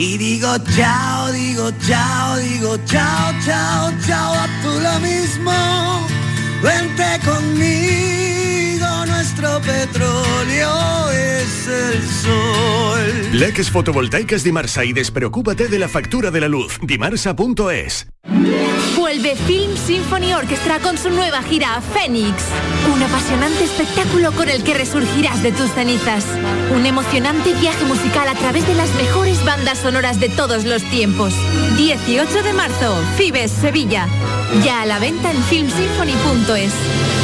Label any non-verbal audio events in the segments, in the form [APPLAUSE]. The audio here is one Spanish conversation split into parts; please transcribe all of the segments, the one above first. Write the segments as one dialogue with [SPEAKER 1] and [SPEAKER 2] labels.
[SPEAKER 1] y digo chao, digo chao, digo chao, chao, chao, a tú lo mismo. Vente conmigo, nuestro petróleo es el sol.
[SPEAKER 2] Leques fotovoltaicas Dimarsa y despreocúpate de la factura de la luz. Dimarsa.es.
[SPEAKER 3] Vuelve Film Symphony Orchestra con su nueva gira Fénix. Un apasionante espectáculo con el que resurgirás de tus cenizas. Un emocionante viaje musical a través de las mejores bandas sonoras de todos los tiempos. 18 de marzo, Fibes, Sevilla. Ya a la venta en filmsymphony.es.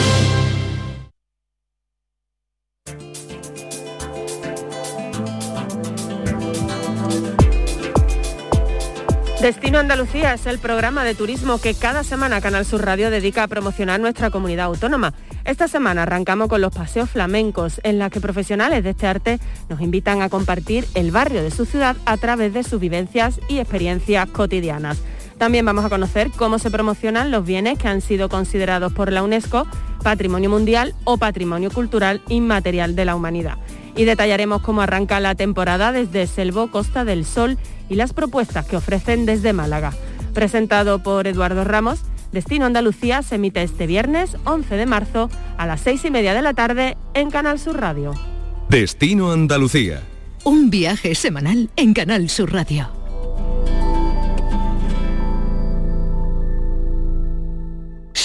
[SPEAKER 4] Destino Andalucía es el programa de turismo que cada semana Canal Sur Radio dedica a promocionar nuestra comunidad autónoma. Esta semana arrancamos con los paseos flamencos, en la que profesionales de este arte nos invitan a compartir el barrio de su ciudad a través de sus vivencias y experiencias cotidianas. También vamos a conocer cómo se promocionan los bienes que han sido considerados por la UNESCO Patrimonio Mundial o Patrimonio Cultural Inmaterial de la Humanidad. Y detallaremos cómo arranca la temporada desde Selvo Costa del Sol y las propuestas que ofrecen desde Málaga. Presentado por Eduardo Ramos, Destino Andalucía se emite este viernes 11 de marzo a las 6 y media de la tarde en Canal Sur Radio.
[SPEAKER 5] Destino Andalucía.
[SPEAKER 6] Un viaje semanal en Canal Sur Radio.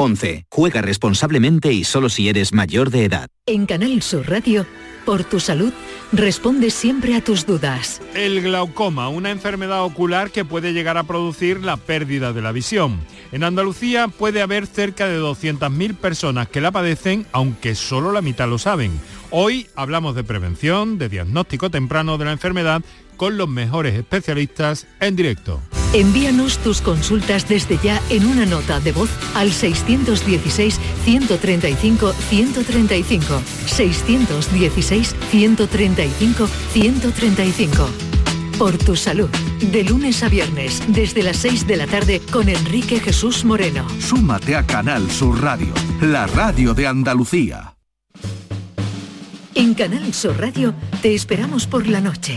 [SPEAKER 7] 11. Juega responsablemente y solo si eres mayor de edad.
[SPEAKER 6] En Canal Sur Radio, por tu salud, responde siempre a tus dudas.
[SPEAKER 8] El glaucoma, una enfermedad ocular que puede llegar a producir la pérdida de la visión. En Andalucía puede haber cerca de 200.000 personas que la padecen, aunque solo la mitad lo saben. Hoy hablamos de prevención, de diagnóstico temprano de la enfermedad con los mejores especialistas en directo.
[SPEAKER 6] Envíanos tus consultas desde ya en una nota de voz al 616-135-135. 616-135-135. Por tu salud, de lunes a viernes, desde las 6 de la tarde con Enrique Jesús Moreno.
[SPEAKER 5] Súmate a Canal Sur Radio, la radio de Andalucía.
[SPEAKER 6] En Canal Sur Radio te esperamos por la noche.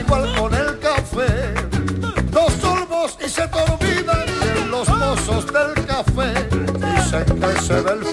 [SPEAKER 9] igual con el café. Dos sorbos y se te olvidan los mozos del café. Dicen que se ve el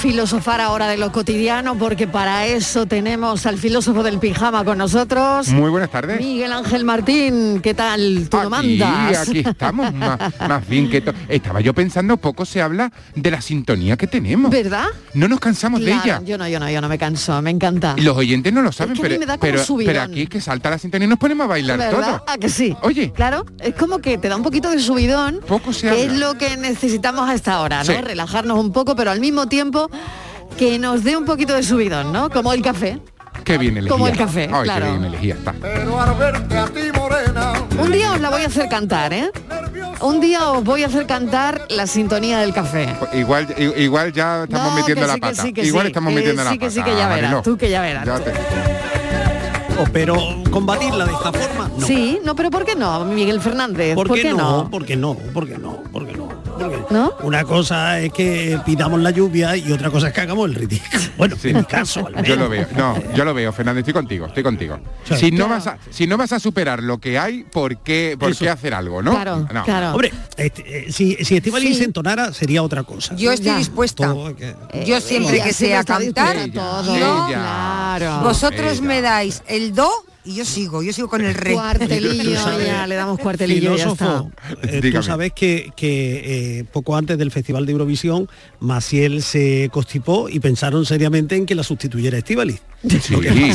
[SPEAKER 10] filosofar ahora de lo cotidiano porque para eso tenemos al filósofo del pijama con nosotros.
[SPEAKER 11] Muy buenas tardes.
[SPEAKER 10] Miguel Ángel Martín, ¿qué tal? ¿Tú lo
[SPEAKER 11] Y
[SPEAKER 10] mandas?
[SPEAKER 11] aquí estamos, [LAUGHS] más, más bien que Estaba yo pensando, poco se habla de la sintonía que tenemos.
[SPEAKER 10] ¿Verdad?
[SPEAKER 11] No nos cansamos
[SPEAKER 10] Claro,
[SPEAKER 11] de ella.
[SPEAKER 10] Yo no, yo no, yo no me canso, me encanta.
[SPEAKER 11] Y Los oyentes no lo saben,
[SPEAKER 10] que mí
[SPEAKER 11] pero, pero, pero aquí es que salta la sintonía y nos ponemos a bailar
[SPEAKER 10] ¿Verdad?
[SPEAKER 11] todo.
[SPEAKER 10] ¿A que sí?
[SPEAKER 11] Oye.
[SPEAKER 10] Claro, es como que te da un poquito de subidón,
[SPEAKER 11] Poco se
[SPEAKER 10] que
[SPEAKER 11] habla.
[SPEAKER 10] es lo que necesitamos a esta hora, ¿no?
[SPEAKER 11] Sí.
[SPEAKER 10] Relajarnos un poco, pero al mismo tiempo que nos dé un poquito de subidón, ¿no? Como el café.
[SPEAKER 11] Qué bien elegía.
[SPEAKER 10] Como el café,
[SPEAKER 11] Ay,
[SPEAKER 10] claro.
[SPEAKER 11] qué bien elegía está.
[SPEAKER 9] Pero al verte a ti morena,
[SPEAKER 10] Un día os la voy a hacer cantar, ¿eh? Un día os voy a hacer cantar la sintonía del café.
[SPEAKER 11] Igual, igual ya estamos
[SPEAKER 10] No,
[SPEAKER 11] metiendo
[SPEAKER 10] que
[SPEAKER 11] la
[SPEAKER 10] sí, que
[SPEAKER 11] pata.
[SPEAKER 10] sí, que
[SPEAKER 11] igual
[SPEAKER 10] sí,
[SPEAKER 11] estamos
[SPEAKER 10] que
[SPEAKER 11] metiendo la
[SPEAKER 10] sí,
[SPEAKER 11] pata.
[SPEAKER 10] que sí, que ya verás, tú que ya verás.
[SPEAKER 11] Ya te-
[SPEAKER 12] Pero combatirla de esta forma, no.
[SPEAKER 10] Sí, no, pero ¿por qué no, Miguel Fernández?
[SPEAKER 12] ¿Por, qué, no?
[SPEAKER 10] no?
[SPEAKER 12] ¿Por qué no? ¿Por qué no? ¿Por qué no? ¿Por qué
[SPEAKER 10] ¿No?
[SPEAKER 12] Una cosa es que pidamos la lluvia y otra cosa es que hagamos el ridículo. [LAUGHS] Bueno, en mi caso, al menos.
[SPEAKER 11] Yo lo veo, no, yo lo veo, Fernando, estoy contigo, estoy contigo.
[SPEAKER 12] Sí.
[SPEAKER 11] Si no
[SPEAKER 12] Claro.
[SPEAKER 11] vas a, si no vas a superar lo que hay, ¿por qué, por qué hacer algo, no? No.
[SPEAKER 12] Hombre, este, eh, si, si Estivaliz
[SPEAKER 11] Sí.
[SPEAKER 12] se entonara, sería otra cosa.
[SPEAKER 13] Yo estoy dispuesta.
[SPEAKER 12] Todo que-
[SPEAKER 13] Yo siempre
[SPEAKER 10] ella
[SPEAKER 13] que sea cantar,
[SPEAKER 10] dispuesta todo. Claro.
[SPEAKER 13] vosotros
[SPEAKER 10] Ella.
[SPEAKER 13] me dais el do y yo sigo, yo sigo con el re.
[SPEAKER 10] Cuartelillo, [LAUGHS] ya, le damos cuartelillo y ya está.
[SPEAKER 12] Filósofo, eh, tú sabes que, que, eh, poco antes del Festival de Eurovisión, Maciel se constipó y pensaron seriamente en que la sustituyera Estivaliz.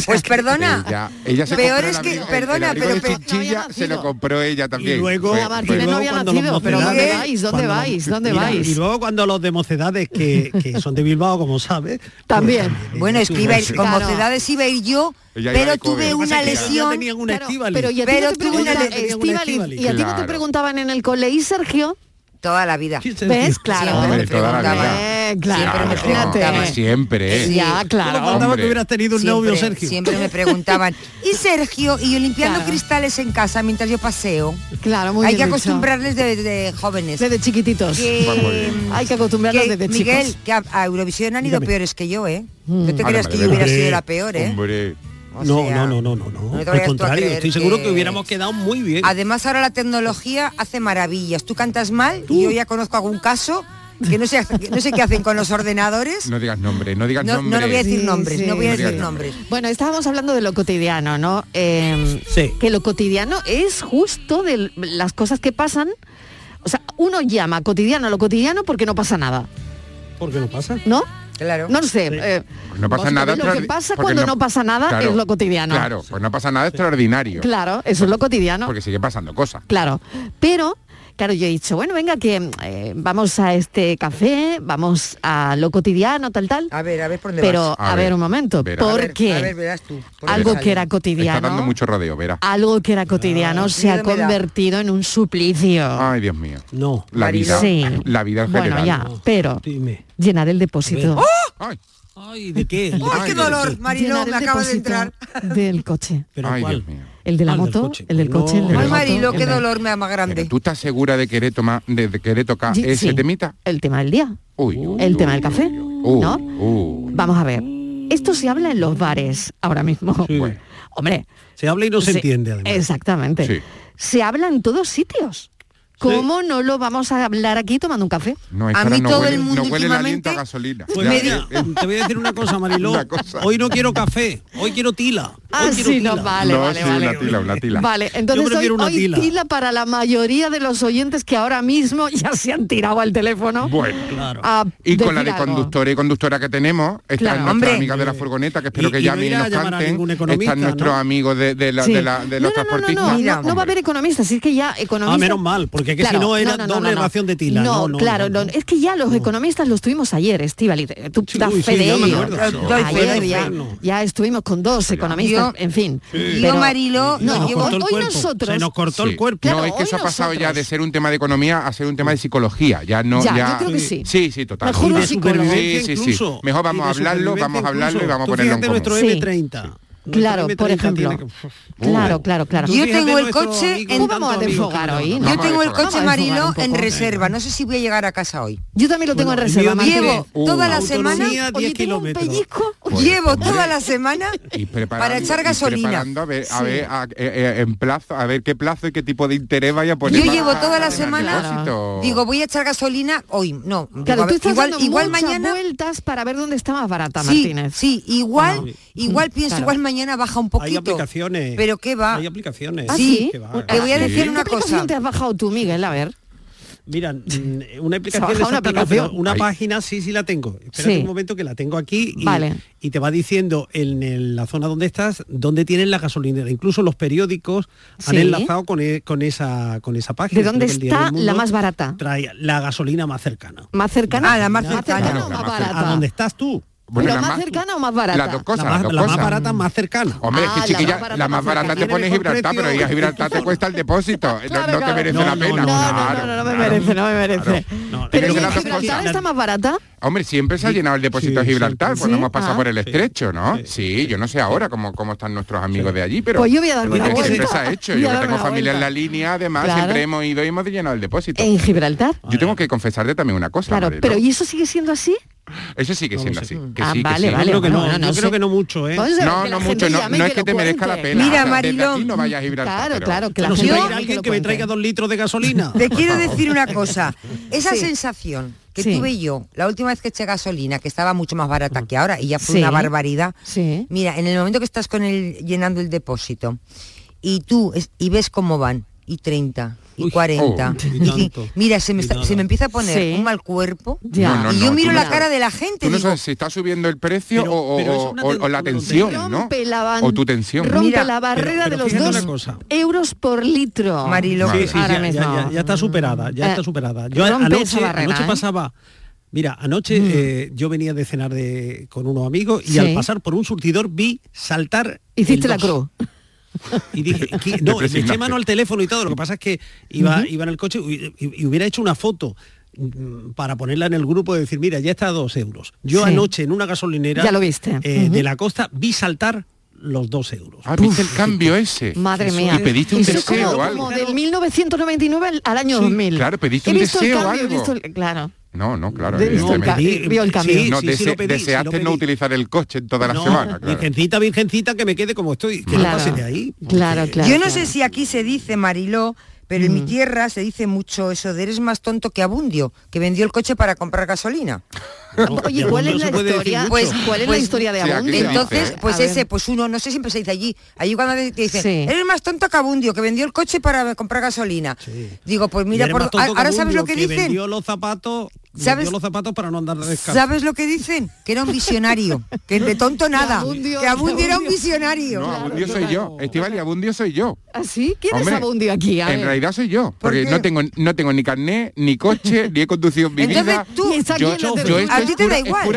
[SPEAKER 13] Pues perdona.
[SPEAKER 11] Ella, ella se
[SPEAKER 13] Peor es que- perdona,
[SPEAKER 11] el
[SPEAKER 13] pero- pero-
[SPEAKER 11] se lo compró ella también.
[SPEAKER 12] Y luego,
[SPEAKER 10] nacido, pero ¿dónde vais? ¿Dónde vais? ¿Dónde
[SPEAKER 12] Mira,
[SPEAKER 10] vais?
[SPEAKER 12] Y luego cuando los de mocedades que, que son de Bilbao, como sabes,
[SPEAKER 10] También.
[SPEAKER 13] Bueno, es que iba con mocedades iba a ir yo,
[SPEAKER 12] Ella
[SPEAKER 13] pero tuve una
[SPEAKER 12] es que ya
[SPEAKER 13] lesión.
[SPEAKER 12] tenían una
[SPEAKER 10] Claro,
[SPEAKER 12] Estíbaliz.
[SPEAKER 10] pero y a ti
[SPEAKER 13] Pero
[SPEAKER 10] no te
[SPEAKER 13] tuve una
[SPEAKER 10] preguntan,
[SPEAKER 13] le-
[SPEAKER 10] Estíbaliz, y a ti no te
[SPEAKER 13] Claro.
[SPEAKER 10] preguntaban en el cole, ¿y Sergio?
[SPEAKER 13] Toda la vida.
[SPEAKER 10] ¿Ves? Claro.
[SPEAKER 13] Siempre
[SPEAKER 11] toda la vida.
[SPEAKER 13] preguntaban.
[SPEAKER 10] Eh, claro,
[SPEAKER 13] Siempre me
[SPEAKER 10] imagínate.
[SPEAKER 13] preguntaban.
[SPEAKER 11] Siempre.
[SPEAKER 13] Sí.
[SPEAKER 10] Ya, claro.
[SPEAKER 12] ¿Cómo faltaba
[SPEAKER 11] Hombre.
[SPEAKER 12] que hubieras tenido un
[SPEAKER 13] Siempre,
[SPEAKER 12] novio, Sergio?
[SPEAKER 13] Siempre me preguntaban. ¿Y Sergio? Y yo limpiando
[SPEAKER 10] Claro.
[SPEAKER 13] cristales en casa mientras yo paseo.
[SPEAKER 10] Claro, muy
[SPEAKER 13] Hay
[SPEAKER 10] bien
[SPEAKER 13] que
[SPEAKER 10] dicho.
[SPEAKER 13] acostumbrarles de, de jóvenes.
[SPEAKER 10] Desde chiquititos.
[SPEAKER 13] Que-
[SPEAKER 11] bien.
[SPEAKER 10] Hay que acostumbrarlos
[SPEAKER 13] que,
[SPEAKER 10] desde
[SPEAKER 13] Miguel,
[SPEAKER 10] chicos.
[SPEAKER 13] que a, a Eurovisión han ido
[SPEAKER 12] Dígame.
[SPEAKER 13] peores que yo, ¿eh?
[SPEAKER 10] Mm.
[SPEAKER 13] No te
[SPEAKER 11] Ahora
[SPEAKER 13] creas que yo hubiera sido la peor, ¿eh?
[SPEAKER 11] Hombre.
[SPEAKER 13] O
[SPEAKER 12] No,
[SPEAKER 13] sea,
[SPEAKER 12] no, no, no, no, no. Al contrario, estoy seguro
[SPEAKER 13] que-
[SPEAKER 12] que hubiéramos quedado muy bien.
[SPEAKER 13] Además ahora la tecnología hace maravillas. Tú cantas mal y yo ya conozco algún caso que no sé, que no sé qué hacen con los ordenadores.
[SPEAKER 11] No digas nombre, no digas
[SPEAKER 13] No,
[SPEAKER 11] nombre.
[SPEAKER 13] no, no voy a decir nombres,
[SPEAKER 10] sí,
[SPEAKER 13] no voy a decir nombres.
[SPEAKER 10] Bueno, estábamos hablando de lo cotidiano, ¿no? Eh,
[SPEAKER 12] Sí.
[SPEAKER 10] Que lo cotidiano es justo de las cosas que pasan. O sea, uno llama cotidiano a lo cotidiano porque no pasa nada,
[SPEAKER 12] ¿Por qué no pasa?
[SPEAKER 10] ¿no?
[SPEAKER 13] Claro.
[SPEAKER 10] No lo sé. eh,
[SPEAKER 11] Pues no pasa nada
[SPEAKER 10] Lo que pasa cuando no, pasa nada
[SPEAKER 11] Claro,
[SPEAKER 10] es lo cotidiano.
[SPEAKER 11] Claro, pues no pasa nada extraordinario.
[SPEAKER 10] Claro, eso es lo cotidiano.
[SPEAKER 11] Porque sigue pasando cosas.
[SPEAKER 10] Claro. Pero, claro, yo he dicho, bueno, venga, que eh, vamos a este café, vamos a lo cotidiano, tal, tal.
[SPEAKER 13] A ver, a ver por dónde
[SPEAKER 10] Pero,
[SPEAKER 13] vas.
[SPEAKER 10] a,
[SPEAKER 11] A
[SPEAKER 10] ver,
[SPEAKER 11] ver,
[SPEAKER 10] un momento,
[SPEAKER 11] verás.
[SPEAKER 13] A ver,
[SPEAKER 10] porque
[SPEAKER 13] a ver, verás tú. por
[SPEAKER 10] algo que era
[SPEAKER 11] Está dando
[SPEAKER 10] cotidiano,
[SPEAKER 11] mucho rodeo, verá.
[SPEAKER 10] algo que era cotidiano se ha convertido en un suplicio.
[SPEAKER 11] Ay, Dios mío.
[SPEAKER 12] No.
[SPEAKER 11] La vida.
[SPEAKER 10] Sí.
[SPEAKER 11] La vida en
[SPEAKER 10] bueno,
[SPEAKER 11] general.
[SPEAKER 10] ya, pero
[SPEAKER 12] Dime.
[SPEAKER 10] llenar el depósito.
[SPEAKER 11] Ay,
[SPEAKER 12] Ay, ¿de qué? ¿De
[SPEAKER 13] ¡Ay, qué dolor! Mariló,
[SPEAKER 10] Llenar
[SPEAKER 13] me acaba de entrar.
[SPEAKER 10] del coche.
[SPEAKER 12] ¿Pero
[SPEAKER 11] ay,
[SPEAKER 12] cuál?
[SPEAKER 11] Dios mío.
[SPEAKER 10] El de la
[SPEAKER 12] Ah, el del
[SPEAKER 10] moto,
[SPEAKER 12] coche.
[SPEAKER 10] el del
[SPEAKER 12] No.
[SPEAKER 10] coche, el de la
[SPEAKER 13] Ay,
[SPEAKER 10] moto,
[SPEAKER 13] Marilo, qué dolor me da más
[SPEAKER 11] Pero
[SPEAKER 13] grande.
[SPEAKER 11] tú estás segura de querer tomar, de, de querer tocar
[SPEAKER 10] Sí,
[SPEAKER 11] ese
[SPEAKER 10] sí.
[SPEAKER 11] temita.
[SPEAKER 10] El tema del día.
[SPEAKER 11] Uy, uy,
[SPEAKER 10] El
[SPEAKER 11] uy,
[SPEAKER 10] tema del café,
[SPEAKER 11] uy,
[SPEAKER 10] ¿no?
[SPEAKER 11] uy.
[SPEAKER 10] Vamos a ver. Esto se habla en los bares ahora mismo.
[SPEAKER 12] Sí.
[SPEAKER 11] Bueno.
[SPEAKER 10] Hombre.
[SPEAKER 12] Se habla y no se,
[SPEAKER 10] se-
[SPEAKER 12] entiende, además.
[SPEAKER 10] Exactamente.
[SPEAKER 11] Sí.
[SPEAKER 10] Se habla en todos sitios. ¿Cómo no lo vamos a hablar aquí tomando un café?
[SPEAKER 11] No,
[SPEAKER 13] A mí
[SPEAKER 11] no
[SPEAKER 13] todo
[SPEAKER 11] huele,
[SPEAKER 13] el mundo
[SPEAKER 11] no huele el aliento a
[SPEAKER 13] últimamente-
[SPEAKER 11] gasolina.
[SPEAKER 12] Pues
[SPEAKER 11] Ya,
[SPEAKER 12] mira,
[SPEAKER 11] eh,
[SPEAKER 12] te voy a decir una cosa, Mariló. [LAUGHS]
[SPEAKER 11] Una cosa.
[SPEAKER 12] Hoy no quiero café, hoy quiero tila.
[SPEAKER 10] Ah,
[SPEAKER 12] hoy quiero
[SPEAKER 10] sí,
[SPEAKER 12] tila.
[SPEAKER 10] no, vale,
[SPEAKER 11] no,
[SPEAKER 10] vale,
[SPEAKER 11] sí,
[SPEAKER 10] vale.
[SPEAKER 11] una tila, una tila.
[SPEAKER 10] Vale, entonces hoy,
[SPEAKER 12] una
[SPEAKER 10] hoy
[SPEAKER 12] tila.
[SPEAKER 10] tila para la mayoría de los oyentes que ahora mismo [LAUGHS] ya se han tirado al teléfono.
[SPEAKER 11] Bueno.
[SPEAKER 12] Claro.
[SPEAKER 10] a
[SPEAKER 11] Y con la de
[SPEAKER 10] algo.
[SPEAKER 11] conductora y conductora que tenemos, están
[SPEAKER 10] Claro.
[SPEAKER 11] nuestras amigas de la furgoneta, que espero
[SPEAKER 12] Y-
[SPEAKER 11] que
[SPEAKER 12] y no
[SPEAKER 11] llamen y
[SPEAKER 12] irá
[SPEAKER 11] nos canten. Están nuestros
[SPEAKER 12] ¿no?
[SPEAKER 11] amigos de, la- la- los
[SPEAKER 10] no, no, no,
[SPEAKER 11] transportistas.
[SPEAKER 10] no, no, no va a haber economistas, es que ya economistas...
[SPEAKER 12] Ah, menos mal, porque que si no era no, de tila.
[SPEAKER 10] No, claro, es que ya los economistas los tuvimos ayer, Estivali. Eh,
[SPEAKER 12] tú
[SPEAKER 10] das fe de ello. Ya estuvimos con dos economistas, en fin.
[SPEAKER 13] Yo, Marilo,
[SPEAKER 10] hoy nosotros...
[SPEAKER 12] Se nos cortó el cuerpo.
[SPEAKER 11] No, es que eso ha pasado ya de ser un tema de economía a ser un tema de psicología. Ya no...
[SPEAKER 10] Ya, yo creo que sí.
[SPEAKER 11] Sí, sí, total.
[SPEAKER 10] Mejor.
[SPEAKER 11] Sí, sí, sí. Mejor vamos a hablarlo, vamos a hablarlo y vamos a ponerlo en común.
[SPEAKER 10] Claro, por ejemplo. Claro, claro, claro.
[SPEAKER 13] Yo tengo el coche en... en reserva. No sé si voy a llegar a casa hoy.
[SPEAKER 10] Yo también lo tengo en reserva.
[SPEAKER 13] Llevo
[SPEAKER 11] pues,
[SPEAKER 13] toda la semana...
[SPEAKER 10] Oye, tengo un pellizco.
[SPEAKER 13] Llevo toda la semana para echar gasolina.
[SPEAKER 11] a ver, a ver, eh, eh, en plazo, a ver qué plazo y qué tipo de interés vaya a poner.
[SPEAKER 13] Yo llevo toda la semana... Digo, voy a echar gasolina hoy. No, igual, mañana...
[SPEAKER 10] vueltas para ver dónde está más barata, Martínez.
[SPEAKER 13] Sí, igual, igual pienso, igual mañana baja un poquito.
[SPEAKER 12] Hay aplicaciones.
[SPEAKER 13] Pero ¿qué va?
[SPEAKER 12] Hay aplicaciones.
[SPEAKER 10] Ah,
[SPEAKER 13] sí. Te voy a decir una cosa.
[SPEAKER 10] te has bajado tú, Miguel? A ver.
[SPEAKER 12] Mira, mm, [LAUGHS] una aplicación,
[SPEAKER 10] una,
[SPEAKER 12] una página sí, sí la tengo.
[SPEAKER 10] Espera
[SPEAKER 12] un momento que la tengo aquí y,
[SPEAKER 10] vale.
[SPEAKER 12] y te va diciendo en, la zona donde estás, dónde tienen la gasolinera. Incluso los periódicos han enlazado con, e, con, esa, con esa página.
[SPEAKER 10] ¿De dónde está la más barata?
[SPEAKER 12] Trae la gasolina más cercana.
[SPEAKER 10] Más cercana,
[SPEAKER 13] ah, la más cercana.
[SPEAKER 12] A dónde estás tú.
[SPEAKER 11] Bueno, más,
[SPEAKER 10] más, cercana o más barata?
[SPEAKER 11] Las dos cosas.
[SPEAKER 12] La más, las
[SPEAKER 11] dos
[SPEAKER 12] la
[SPEAKER 11] cosas.
[SPEAKER 12] más barata más cercana.
[SPEAKER 11] Hombre,
[SPEAKER 10] ah,
[SPEAKER 11] es que ah, chiquilla, la
[SPEAKER 10] más barata,
[SPEAKER 11] la más barata te pone Gibraltar, pero ir a Gibraltar te cuesta el depósito. no, [LAUGHS]
[SPEAKER 10] claro,
[SPEAKER 11] no, te merece
[SPEAKER 12] no,
[SPEAKER 11] la pena.
[SPEAKER 12] No,
[SPEAKER 11] claro,
[SPEAKER 10] no, no, me merece, no me merece. Pero ¿y Gibraltar está más barata?
[SPEAKER 11] Hombre, siempre se ha llenado el depósito de Gibraltar cuando
[SPEAKER 10] pues
[SPEAKER 11] hemos pasado por el
[SPEAKER 12] ah,
[SPEAKER 11] estrecho, ¿no?
[SPEAKER 12] Sí,
[SPEAKER 11] yo no sé ahora cómo, cómo están nuestros amigos de allí, pero...
[SPEAKER 10] Pues yo voy a
[SPEAKER 11] dar
[SPEAKER 10] una
[SPEAKER 11] vuelta. Siempre se ha hecho. Yo tengo familia en la línea, además, siempre hemos ido y hemos llenado el depósito.
[SPEAKER 10] ¿En Gibraltar?
[SPEAKER 11] Yo tengo que confesarte también una cosa.
[SPEAKER 10] Claro, pero ¿y eso sigue siendo así?
[SPEAKER 11] Eso sigue. Mm. Que
[SPEAKER 10] ah,
[SPEAKER 11] sí, que
[SPEAKER 10] vale, vale.
[SPEAKER 12] Que no,
[SPEAKER 10] no,
[SPEAKER 12] creo que no mucho, ¿eh?
[SPEAKER 10] Pues
[SPEAKER 11] no, no mucho. No, no es que, te merezca la pena.
[SPEAKER 13] Mira,
[SPEAKER 11] Marilón. No vaya a Gibraltar.
[SPEAKER 10] Claro, claro. Que la gente
[SPEAKER 12] alguien que, me traiga dos litros de gasolina.
[SPEAKER 13] Te quiero decir una cosa. Esa sensación que tuve yo la última vez que eché gasolina, que estaba mucho más barata que ahora y ya fue una barbaridad. Mira, en el momento que estás con el, llenando el depósito y tú y ves cómo van y 30 y
[SPEAKER 12] Uy,
[SPEAKER 13] 40.
[SPEAKER 12] Y [LAUGHS]
[SPEAKER 13] mira, se me, se me, empieza a poner un mal cuerpo
[SPEAKER 10] ya.
[SPEAKER 13] Y yo miro la cara de la gente.
[SPEAKER 11] Tú no
[SPEAKER 13] digo,
[SPEAKER 11] si está subiendo el precio o, la tensión, ¿no? O tu tensión.
[SPEAKER 10] Rompe la barrera de los
[SPEAKER 12] 2
[SPEAKER 10] euros por litro.
[SPEAKER 13] Marilo,
[SPEAKER 10] ahora
[SPEAKER 12] ya. Ya, está superada, ya está eh, superada. Yo anoche,
[SPEAKER 10] barrera,
[SPEAKER 12] anoche
[SPEAKER 10] ¿eh?
[SPEAKER 12] pasaba... Mira, anoche mm. eh, yo venía de cenar de, con unos amigos y al pasar por un surtidor vi saltar...
[SPEAKER 10] Hiciste la cruz.
[SPEAKER 12] Y dije, [LAUGHS] no, le eché mano al teléfono y todo. Lo que pasa es que iba, iba en el coche y, hubiera hecho una foto mm, para ponerla en el grupo y decir, mira, ya está dos euros. Yo anoche en una gasolinera
[SPEAKER 10] ya lo viste.
[SPEAKER 12] Eh, de la costa vi saltar los dos euros.
[SPEAKER 11] Ah, el cambio ese?
[SPEAKER 10] Madre mía.
[SPEAKER 11] Y pediste un deseo
[SPEAKER 10] como. Como del 1999 al año
[SPEAKER 12] sí,
[SPEAKER 10] 2000.
[SPEAKER 11] Claro, pediste un deseo
[SPEAKER 10] claro.
[SPEAKER 11] No, no, claro.
[SPEAKER 10] De, no,
[SPEAKER 11] pedí,
[SPEAKER 10] eh, vio el.
[SPEAKER 12] Sí,
[SPEAKER 11] no,
[SPEAKER 12] sí,
[SPEAKER 11] dese,
[SPEAKER 12] sí lo pedí, deseaste sí lo
[SPEAKER 11] pedí. no utilizar el coche toda la semana. Claro.
[SPEAKER 12] Virgencita, virgencita, que me quede como estoy, que
[SPEAKER 10] claro, no
[SPEAKER 12] pase de ahí.
[SPEAKER 10] Claro, claro.
[SPEAKER 13] Yo no
[SPEAKER 10] claro.
[SPEAKER 13] sé si aquí se dice, Mariló, pero mm. en mi
[SPEAKER 10] mm.
[SPEAKER 13] tierra se dice mucho eso de eres más tonto que Abundio, que vendió el coche para comprar gasolina.
[SPEAKER 10] Oye,
[SPEAKER 12] pues,
[SPEAKER 10] ¿cuál es la historia? Pues, ¿cuál es
[SPEAKER 13] pues,
[SPEAKER 10] la historia de Abundio?
[SPEAKER 11] Sí,
[SPEAKER 13] Entonces,
[SPEAKER 11] dice,
[SPEAKER 13] pues ese, pues uno, no sé, siempre se dice allí. Allí cuando te dicen,
[SPEAKER 10] sí.
[SPEAKER 13] eres más tonto que Abundio, que vendió el coche para comprar gasolina.
[SPEAKER 12] Sí.
[SPEAKER 13] Digo, pues mira, por, ahora sabes lo que, que dicen.
[SPEAKER 12] Vendió los zapatos
[SPEAKER 13] ¿Sabes?
[SPEAKER 12] los zapatos para no andar descalzo.
[SPEAKER 13] ¿Sabes lo que dicen? Que era un visionario, que de tonto [LAUGHS] nada,
[SPEAKER 10] abundio,
[SPEAKER 13] que Abundio, era un visionario.
[SPEAKER 11] No, Abundio soy yo, Estivali, Abundio soy yo.
[SPEAKER 10] ¿Ah, ¿Así? ¿Quién es Abundio aquí?
[SPEAKER 11] En realidad soy yo, porque no tengo no tengo ni carné, ni coche, ni he conducido en mi
[SPEAKER 13] Entonces. Tú,
[SPEAKER 11] yo, yo, yo
[SPEAKER 13] a ti te da igual.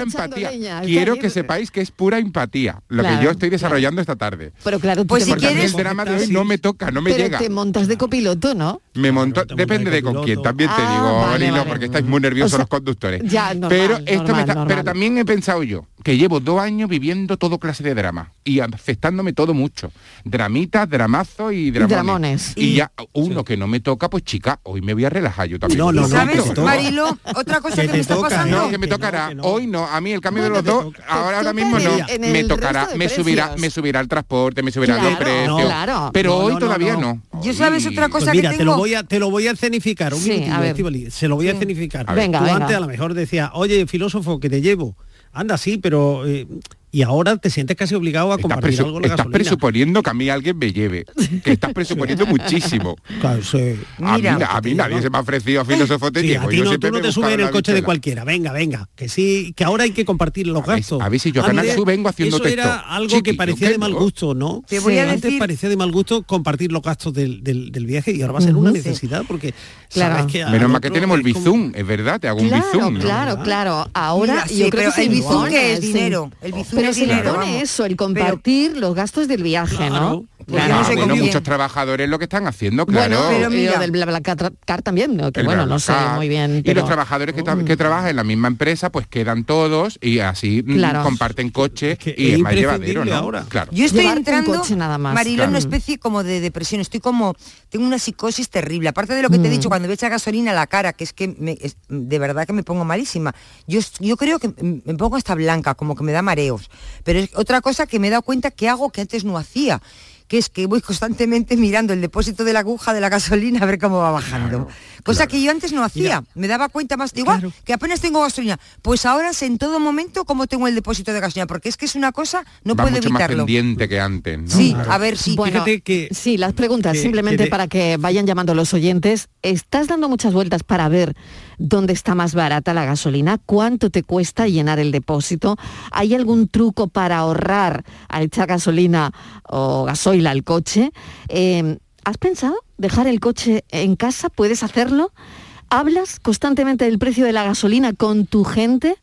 [SPEAKER 11] Quiero que sepáis que es pura empatía lo que yo estoy desarrollando esta tarde.
[SPEAKER 10] Pero claro,
[SPEAKER 13] pues si quieres
[SPEAKER 11] el drama de hoy no me toca, no me llega.
[SPEAKER 10] te montas de ah. copiloto, ¿no?
[SPEAKER 11] Me
[SPEAKER 12] monto,
[SPEAKER 11] depende de con quién, también te
[SPEAKER 10] ah,
[SPEAKER 11] digo, porque estáis muy nerviosos conductores.
[SPEAKER 10] Ya, normal,
[SPEAKER 11] pero esto
[SPEAKER 10] normal,
[SPEAKER 11] me está, pero también he pensado yo, que llevo dos años viviendo todo clase de drama y afectándome todo mucho. Dramitas, dramazos y dramones. Y, ya uno que no me toca, pues chica, hoy me voy a relajar yo también.
[SPEAKER 12] No,
[SPEAKER 13] ¿Sabes, Marilo? Otra cosa
[SPEAKER 12] que,
[SPEAKER 13] me está pasando.
[SPEAKER 11] Hoy no, a mí el cambio de los dos, ahora, ahora mismo no. Me tocará, me subirá, me subirá el transporte, me subirá
[SPEAKER 10] claro, los
[SPEAKER 11] Pero hoy todavía
[SPEAKER 12] no.
[SPEAKER 13] Yo sabes otra cosa
[SPEAKER 12] pues
[SPEAKER 13] que tengo...
[SPEAKER 12] te lo voy a te lo voy a escenificar, un
[SPEAKER 10] sí,
[SPEAKER 12] se lo voy a escenificar.
[SPEAKER 10] Venga,
[SPEAKER 12] Tú antes a lo mejor decía, "Oye, filósofo, que te llevo." Anda, sí, pero... eh, y ahora te sientes casi obligado a
[SPEAKER 11] presu-
[SPEAKER 12] algo la
[SPEAKER 11] estás
[SPEAKER 12] gasolina.
[SPEAKER 11] presuponiendo que a mí alguien me lleve. [LAUGHS] Que estás presuponiendo muchísimo.
[SPEAKER 12] Claro, sí.
[SPEAKER 11] A mí,
[SPEAKER 12] Mira.
[SPEAKER 11] a mí nadie se me ha ofrecido a filósofo
[SPEAKER 12] Sí, a ti
[SPEAKER 11] Yo
[SPEAKER 12] no, tú no te subes en el coche de cualquiera. Venga, venga. Que sí, que ahora hay que compartir los gastos.
[SPEAKER 11] a ver si yo a Canal
[SPEAKER 12] Antes
[SPEAKER 11] Sur vengo haciendo
[SPEAKER 12] Eso
[SPEAKER 11] texto.
[SPEAKER 12] era algo
[SPEAKER 11] Chiqui,
[SPEAKER 12] que parecía de mal gusto, ¿no?
[SPEAKER 13] Te voy a
[SPEAKER 12] Antes
[SPEAKER 13] decir-
[SPEAKER 12] parecía de mal gusto compartir los gastos del, del- del viaje y ahora va a ser una necesidad porque
[SPEAKER 10] Claro.
[SPEAKER 12] sabes que
[SPEAKER 11] Menos mal que tenemos el bizum, es verdad, te hago un bizum. ¿no?
[SPEAKER 10] claro, claro. Ahora yo creo que
[SPEAKER 13] el bizum que es dinero. El bizum
[SPEAKER 10] Pero se le pone eso, el compartir los gastos del viaje, ¿no? Claro.
[SPEAKER 11] Bueno, muchos trabajadores lo que están haciendo, claro.
[SPEAKER 10] Bueno, y lo del BlaBlaCar también, ¿no? que
[SPEAKER 11] El
[SPEAKER 10] bueno, no sé muy bien.
[SPEAKER 11] Y
[SPEAKER 10] pero-
[SPEAKER 11] los trabajadores que, tra- que trabajan en la misma empresa, pues quedan todos y así mm,
[SPEAKER 10] Claro.
[SPEAKER 11] comparten coche y es más llevadero, ¿no? Claro.
[SPEAKER 13] Yo estoy entrando,
[SPEAKER 10] coche nada más.
[SPEAKER 13] Mariló, en una
[SPEAKER 10] Claro.
[SPEAKER 13] especie como de depresión. Estoy como, tengo una psicosis terrible. Aparte de lo que te he
[SPEAKER 10] Mm.
[SPEAKER 13] dicho, cuando me echa gasolina a la cara, que es que me- es- de verdad que me pongo malísima. Yo, yo creo que me pongo hasta blanca, como que me da mareos. Pero es otra cosa que me he dado cuenta que hago que antes no hacía que es que voy constantemente mirando el depósito de la aguja de la gasolina a ver cómo va bajando. Cosa que yo antes no hacía. Me daba cuenta más, digo, "Ah, que apenas tengo gasolina. Pues ahora sé en todo momento cómo tengo el depósito de gasolina, porque es que es una cosa, no
[SPEAKER 11] Va
[SPEAKER 13] puedo
[SPEAKER 11] mucho más
[SPEAKER 13] evitarlo.
[SPEAKER 11] pendiente que antes. ¿no?
[SPEAKER 13] Sí,
[SPEAKER 11] Claro.
[SPEAKER 13] a ver si.
[SPEAKER 10] Bueno, sí, las preguntas,
[SPEAKER 11] que-
[SPEAKER 10] simplemente
[SPEAKER 11] que de-
[SPEAKER 10] para que vayan llamando los oyentes. ¿Estás dando muchas vueltas para ver dónde está más barata la gasolina? ¿Cuánto te cuesta llenar el depósito? ¿Hay algún truco para ahorrar al echar gasolina o gasoil al coche? Eh, ¿Has pensado dejar el coche en casa? ¿Puedes hacerlo? ¿Hablas constantemente del precio de la gasolina con tu gente?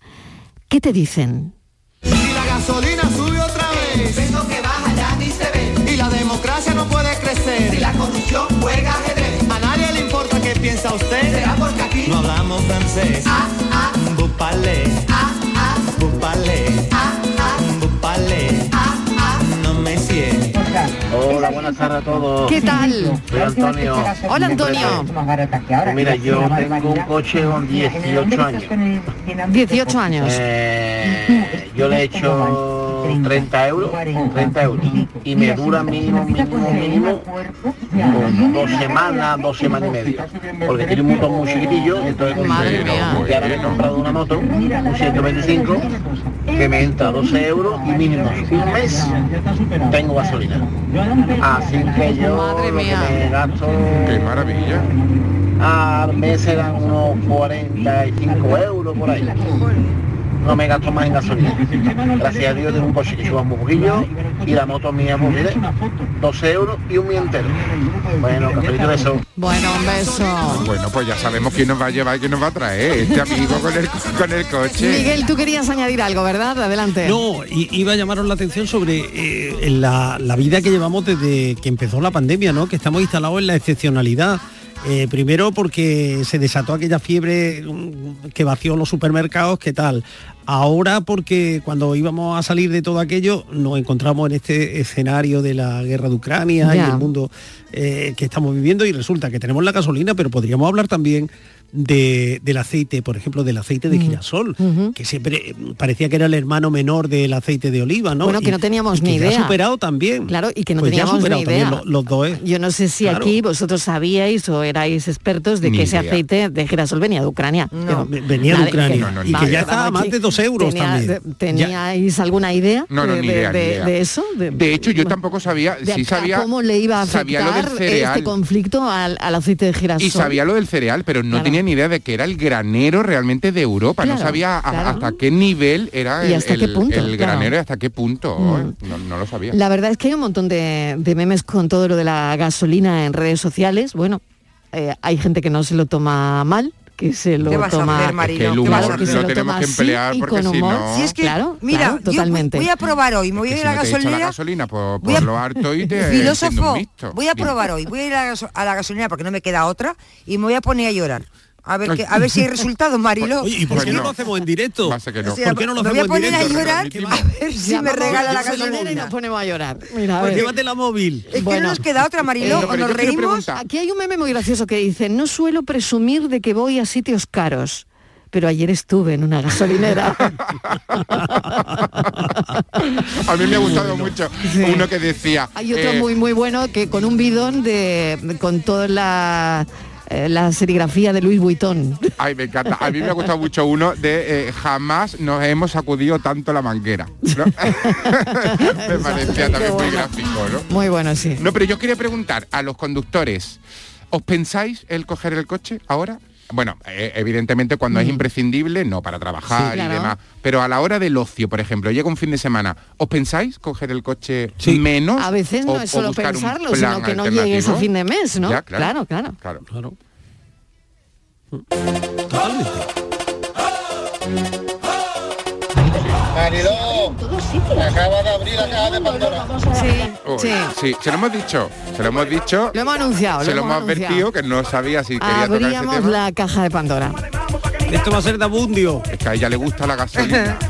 [SPEAKER 10] ¿Qué te dicen?
[SPEAKER 1] Si la gasolina sube otra vez, el peso que baja ya ni se ve. Y la democracia no puede crecer. Si la corrupción juega ajedrez. A nadie le importa qué piensa usted. Será porque aquí no hablamos francés. Ah, ah. Bupale. Ah, ah. Bupale. Ah, ah. Bupale.
[SPEAKER 14] Hola, buenas tardes a todos.
[SPEAKER 10] ¿Qué tal?
[SPEAKER 14] Soy Antonio.
[SPEAKER 10] Hola, Antonio.
[SPEAKER 14] Pues mira, yo tengo un coche con 18 años.
[SPEAKER 10] 18 años.
[SPEAKER 14] Eh, yo le he hecho 30 euros, 30 euros. Y me dura mínimo, mínimo, mínimo dos semanas, dos semanas y media. Porque tiene un motor muy chiquitillo, entonces
[SPEAKER 10] Madre mía.
[SPEAKER 14] y ahora me he comprado una moto, un 125, que me entra 12 euros y mínimo un mes tengo gasolina. Así que yo
[SPEAKER 10] Madre
[SPEAKER 14] lo que
[SPEAKER 10] mía.
[SPEAKER 14] me gasto
[SPEAKER 11] Qué maravilla.
[SPEAKER 14] al mes serán unos 45 euros por ahí. No me gasto más en gasolina. Gracias a Dios tengo un coche que suba un poquillo y la moto mía, mire, 12 euros y un mes entero. Bueno, cafelito de eso.
[SPEAKER 10] Bueno, un beso.
[SPEAKER 11] Bueno, pues ya sabemos quién nos va a llevar y quién nos va a traer. Este amigo con el, con el coche.
[SPEAKER 10] Miguel, tú querías añadir algo, ¿verdad? Adelante.
[SPEAKER 12] No, iba a llamaros la atención sobre eh, la, la vida que llevamos desde que empezó la pandemia, ¿no? Que estamos instalados en la excepcionalidad. Eh, primero porque se desató aquella fiebre mm, que vació los supermercados, ¿qué tal? Ahora porque cuando íbamos a salir de todo aquello nos encontramos en este escenario de la guerra de Ucrania y el mundo eh, que estamos viviendo y resulta que tenemos la gasolina, pero podríamos hablar también de- del aceite, por ejemplo, del aceite de girasol, que siempre eh, parecía que era el hermano menor del aceite de oliva, ¿no?
[SPEAKER 10] Bueno, que
[SPEAKER 12] Y-
[SPEAKER 10] no teníamos
[SPEAKER 12] y que
[SPEAKER 10] ni
[SPEAKER 12] ya
[SPEAKER 10] idea.
[SPEAKER 12] ha superado también.
[SPEAKER 10] Claro, y que no
[SPEAKER 12] Pues ya ha
[SPEAKER 10] teníamos
[SPEAKER 12] superado
[SPEAKER 10] ni idea.
[SPEAKER 12] los dos, ¿eh?
[SPEAKER 10] Yo no sé si
[SPEAKER 12] Claro.
[SPEAKER 10] aquí vosotros sabíais o erais expertos de
[SPEAKER 12] Ni
[SPEAKER 10] que ese aceite de girasol venía de Ucrania.
[SPEAKER 12] Ve- venía de Ucrania.
[SPEAKER 11] No, no,
[SPEAKER 12] y que ya está a más de dos euros
[SPEAKER 10] tenía-
[SPEAKER 12] también.
[SPEAKER 10] ¿Teníais alguna idea,
[SPEAKER 11] No, no,
[SPEAKER 10] de,
[SPEAKER 11] ni
[SPEAKER 10] de-
[SPEAKER 11] idea, ni
[SPEAKER 10] de-
[SPEAKER 11] idea.
[SPEAKER 10] de eso? De,
[SPEAKER 11] De hecho, yo tampoco sabía,
[SPEAKER 10] de
[SPEAKER 11] sí
[SPEAKER 10] acá
[SPEAKER 11] sabía,
[SPEAKER 10] cómo le iba a afectar este conflicto al, al aceite de girasol.
[SPEAKER 11] Y sabía lo del cereal, pero no
[SPEAKER 10] Claro.
[SPEAKER 11] Tenía ni idea de que era el granero realmente de Europa. no
[SPEAKER 10] Claro,
[SPEAKER 11] sabía a-
[SPEAKER 10] claro.
[SPEAKER 11] hasta qué nivel era
[SPEAKER 10] Y
[SPEAKER 11] el,
[SPEAKER 10] hasta qué
[SPEAKER 11] el-
[SPEAKER 10] punto,
[SPEAKER 11] el
[SPEAKER 10] claro.
[SPEAKER 11] granero y hasta qué punto.
[SPEAKER 10] Mm.
[SPEAKER 11] No, no lo sabía.
[SPEAKER 10] La verdad es que hay un montón de, de memes con todo lo de la gasolina en redes sociales. Bueno, eh, hay gente que no se lo toma mal, que se lo
[SPEAKER 13] ¿Qué vas a
[SPEAKER 10] toma...
[SPEAKER 13] hacer, Marilo?
[SPEAKER 11] Es que el
[SPEAKER 13] ¿Qué vas a
[SPEAKER 11] humor
[SPEAKER 13] hacer?
[SPEAKER 11] lo
[SPEAKER 10] lo
[SPEAKER 11] tenemos que emplear porque si
[SPEAKER 10] humor.
[SPEAKER 11] no...
[SPEAKER 13] Si es que,
[SPEAKER 10] Claro,
[SPEAKER 13] mira,
[SPEAKER 10] claro,
[SPEAKER 13] yo voy-
[SPEAKER 10] totalmente.
[SPEAKER 13] voy a probar hoy, me voy
[SPEAKER 11] que
[SPEAKER 13] a ir
[SPEAKER 11] si
[SPEAKER 13] a la
[SPEAKER 11] no echa la
[SPEAKER 13] gasolina.
[SPEAKER 11] gasolina por,
[SPEAKER 13] Voy
[SPEAKER 11] por
[SPEAKER 13] a-
[SPEAKER 11] lo harto y te
[SPEAKER 13] Filósofo, voy a probar hoy, voy a ir a a la gasolina porque no me queda otra y me voy a poner a llorar. A ver, que, a ver si hay resultados, Marilo.
[SPEAKER 12] Oye, ¿y por qué
[SPEAKER 11] Bueno.
[SPEAKER 12] no lo hacemos en directo?
[SPEAKER 11] Que no.
[SPEAKER 13] O sea,
[SPEAKER 12] ¿Por qué no lo
[SPEAKER 13] me voy a
[SPEAKER 12] hacemos en
[SPEAKER 13] poner a
[SPEAKER 12] directo?
[SPEAKER 13] llorar a ver si me regala la
[SPEAKER 10] gasolinera y
[SPEAKER 13] gasolina.
[SPEAKER 10] nos ponemos a llorar. Mira, a
[SPEAKER 12] Pues
[SPEAKER 10] ver.
[SPEAKER 12] llévate la móvil.
[SPEAKER 13] Es que no nos queda otra, Mariló,
[SPEAKER 10] Eh,
[SPEAKER 13] o nos reímos.
[SPEAKER 10] Aquí hay un meme muy gracioso que dice, no suelo presumir de que voy a sitios caros, pero ayer estuve en una gasolinera. [LAUGHS]
[SPEAKER 11] A mí me ha gustado mucho uno que decía...
[SPEAKER 10] hay otro
[SPEAKER 11] eh,
[SPEAKER 10] muy muy bueno que con un bidón de con toda la eh, la serigrafía de Louis Vuitton.
[SPEAKER 11] Ay, me encanta. A mí me ha gustado mucho uno de eh, jamás nos hemos sacudido tanto la manguera. ¿no? [LAUGHS] me parecía también muy gráfico, ¿no?
[SPEAKER 10] Muy bueno, sí.
[SPEAKER 11] No, pero yo quería preguntar a los conductores, ¿os pensáis el coger el coche ahora? Bueno, eh, evidentemente cuando es imprescindible, no para trabajar
[SPEAKER 10] Mm. Sí, claro.
[SPEAKER 11] y demás. Pero a la hora del ocio, por ejemplo, llega un fin de semana, ¿os pensáis coger el coche
[SPEAKER 12] Sí.
[SPEAKER 11] menos?
[SPEAKER 10] A veces no
[SPEAKER 11] o-
[SPEAKER 10] es solo pensarlo, sino que no a
[SPEAKER 11] alternativo?
[SPEAKER 10] fin de mes, ¿no?
[SPEAKER 11] Ya, claro.
[SPEAKER 10] claro, claro.
[SPEAKER 11] Claro.
[SPEAKER 12] Totalmente.
[SPEAKER 9] Mariló, acaba de abrir la caja de Pandora.
[SPEAKER 11] Uy,
[SPEAKER 10] Sí.
[SPEAKER 11] sí, se lo hemos dicho, se lo hemos dicho.
[SPEAKER 10] Lo hemos anunciado,
[SPEAKER 11] Se
[SPEAKER 10] lo hemos
[SPEAKER 11] hemos advertido que no sabía si quería tocar ese
[SPEAKER 10] Abríamos
[SPEAKER 11] tema.
[SPEAKER 10] la caja de Pandora.
[SPEAKER 12] Esto va a ser de abundio.
[SPEAKER 11] Es que a ella le gusta la gasolina. [LAUGHS]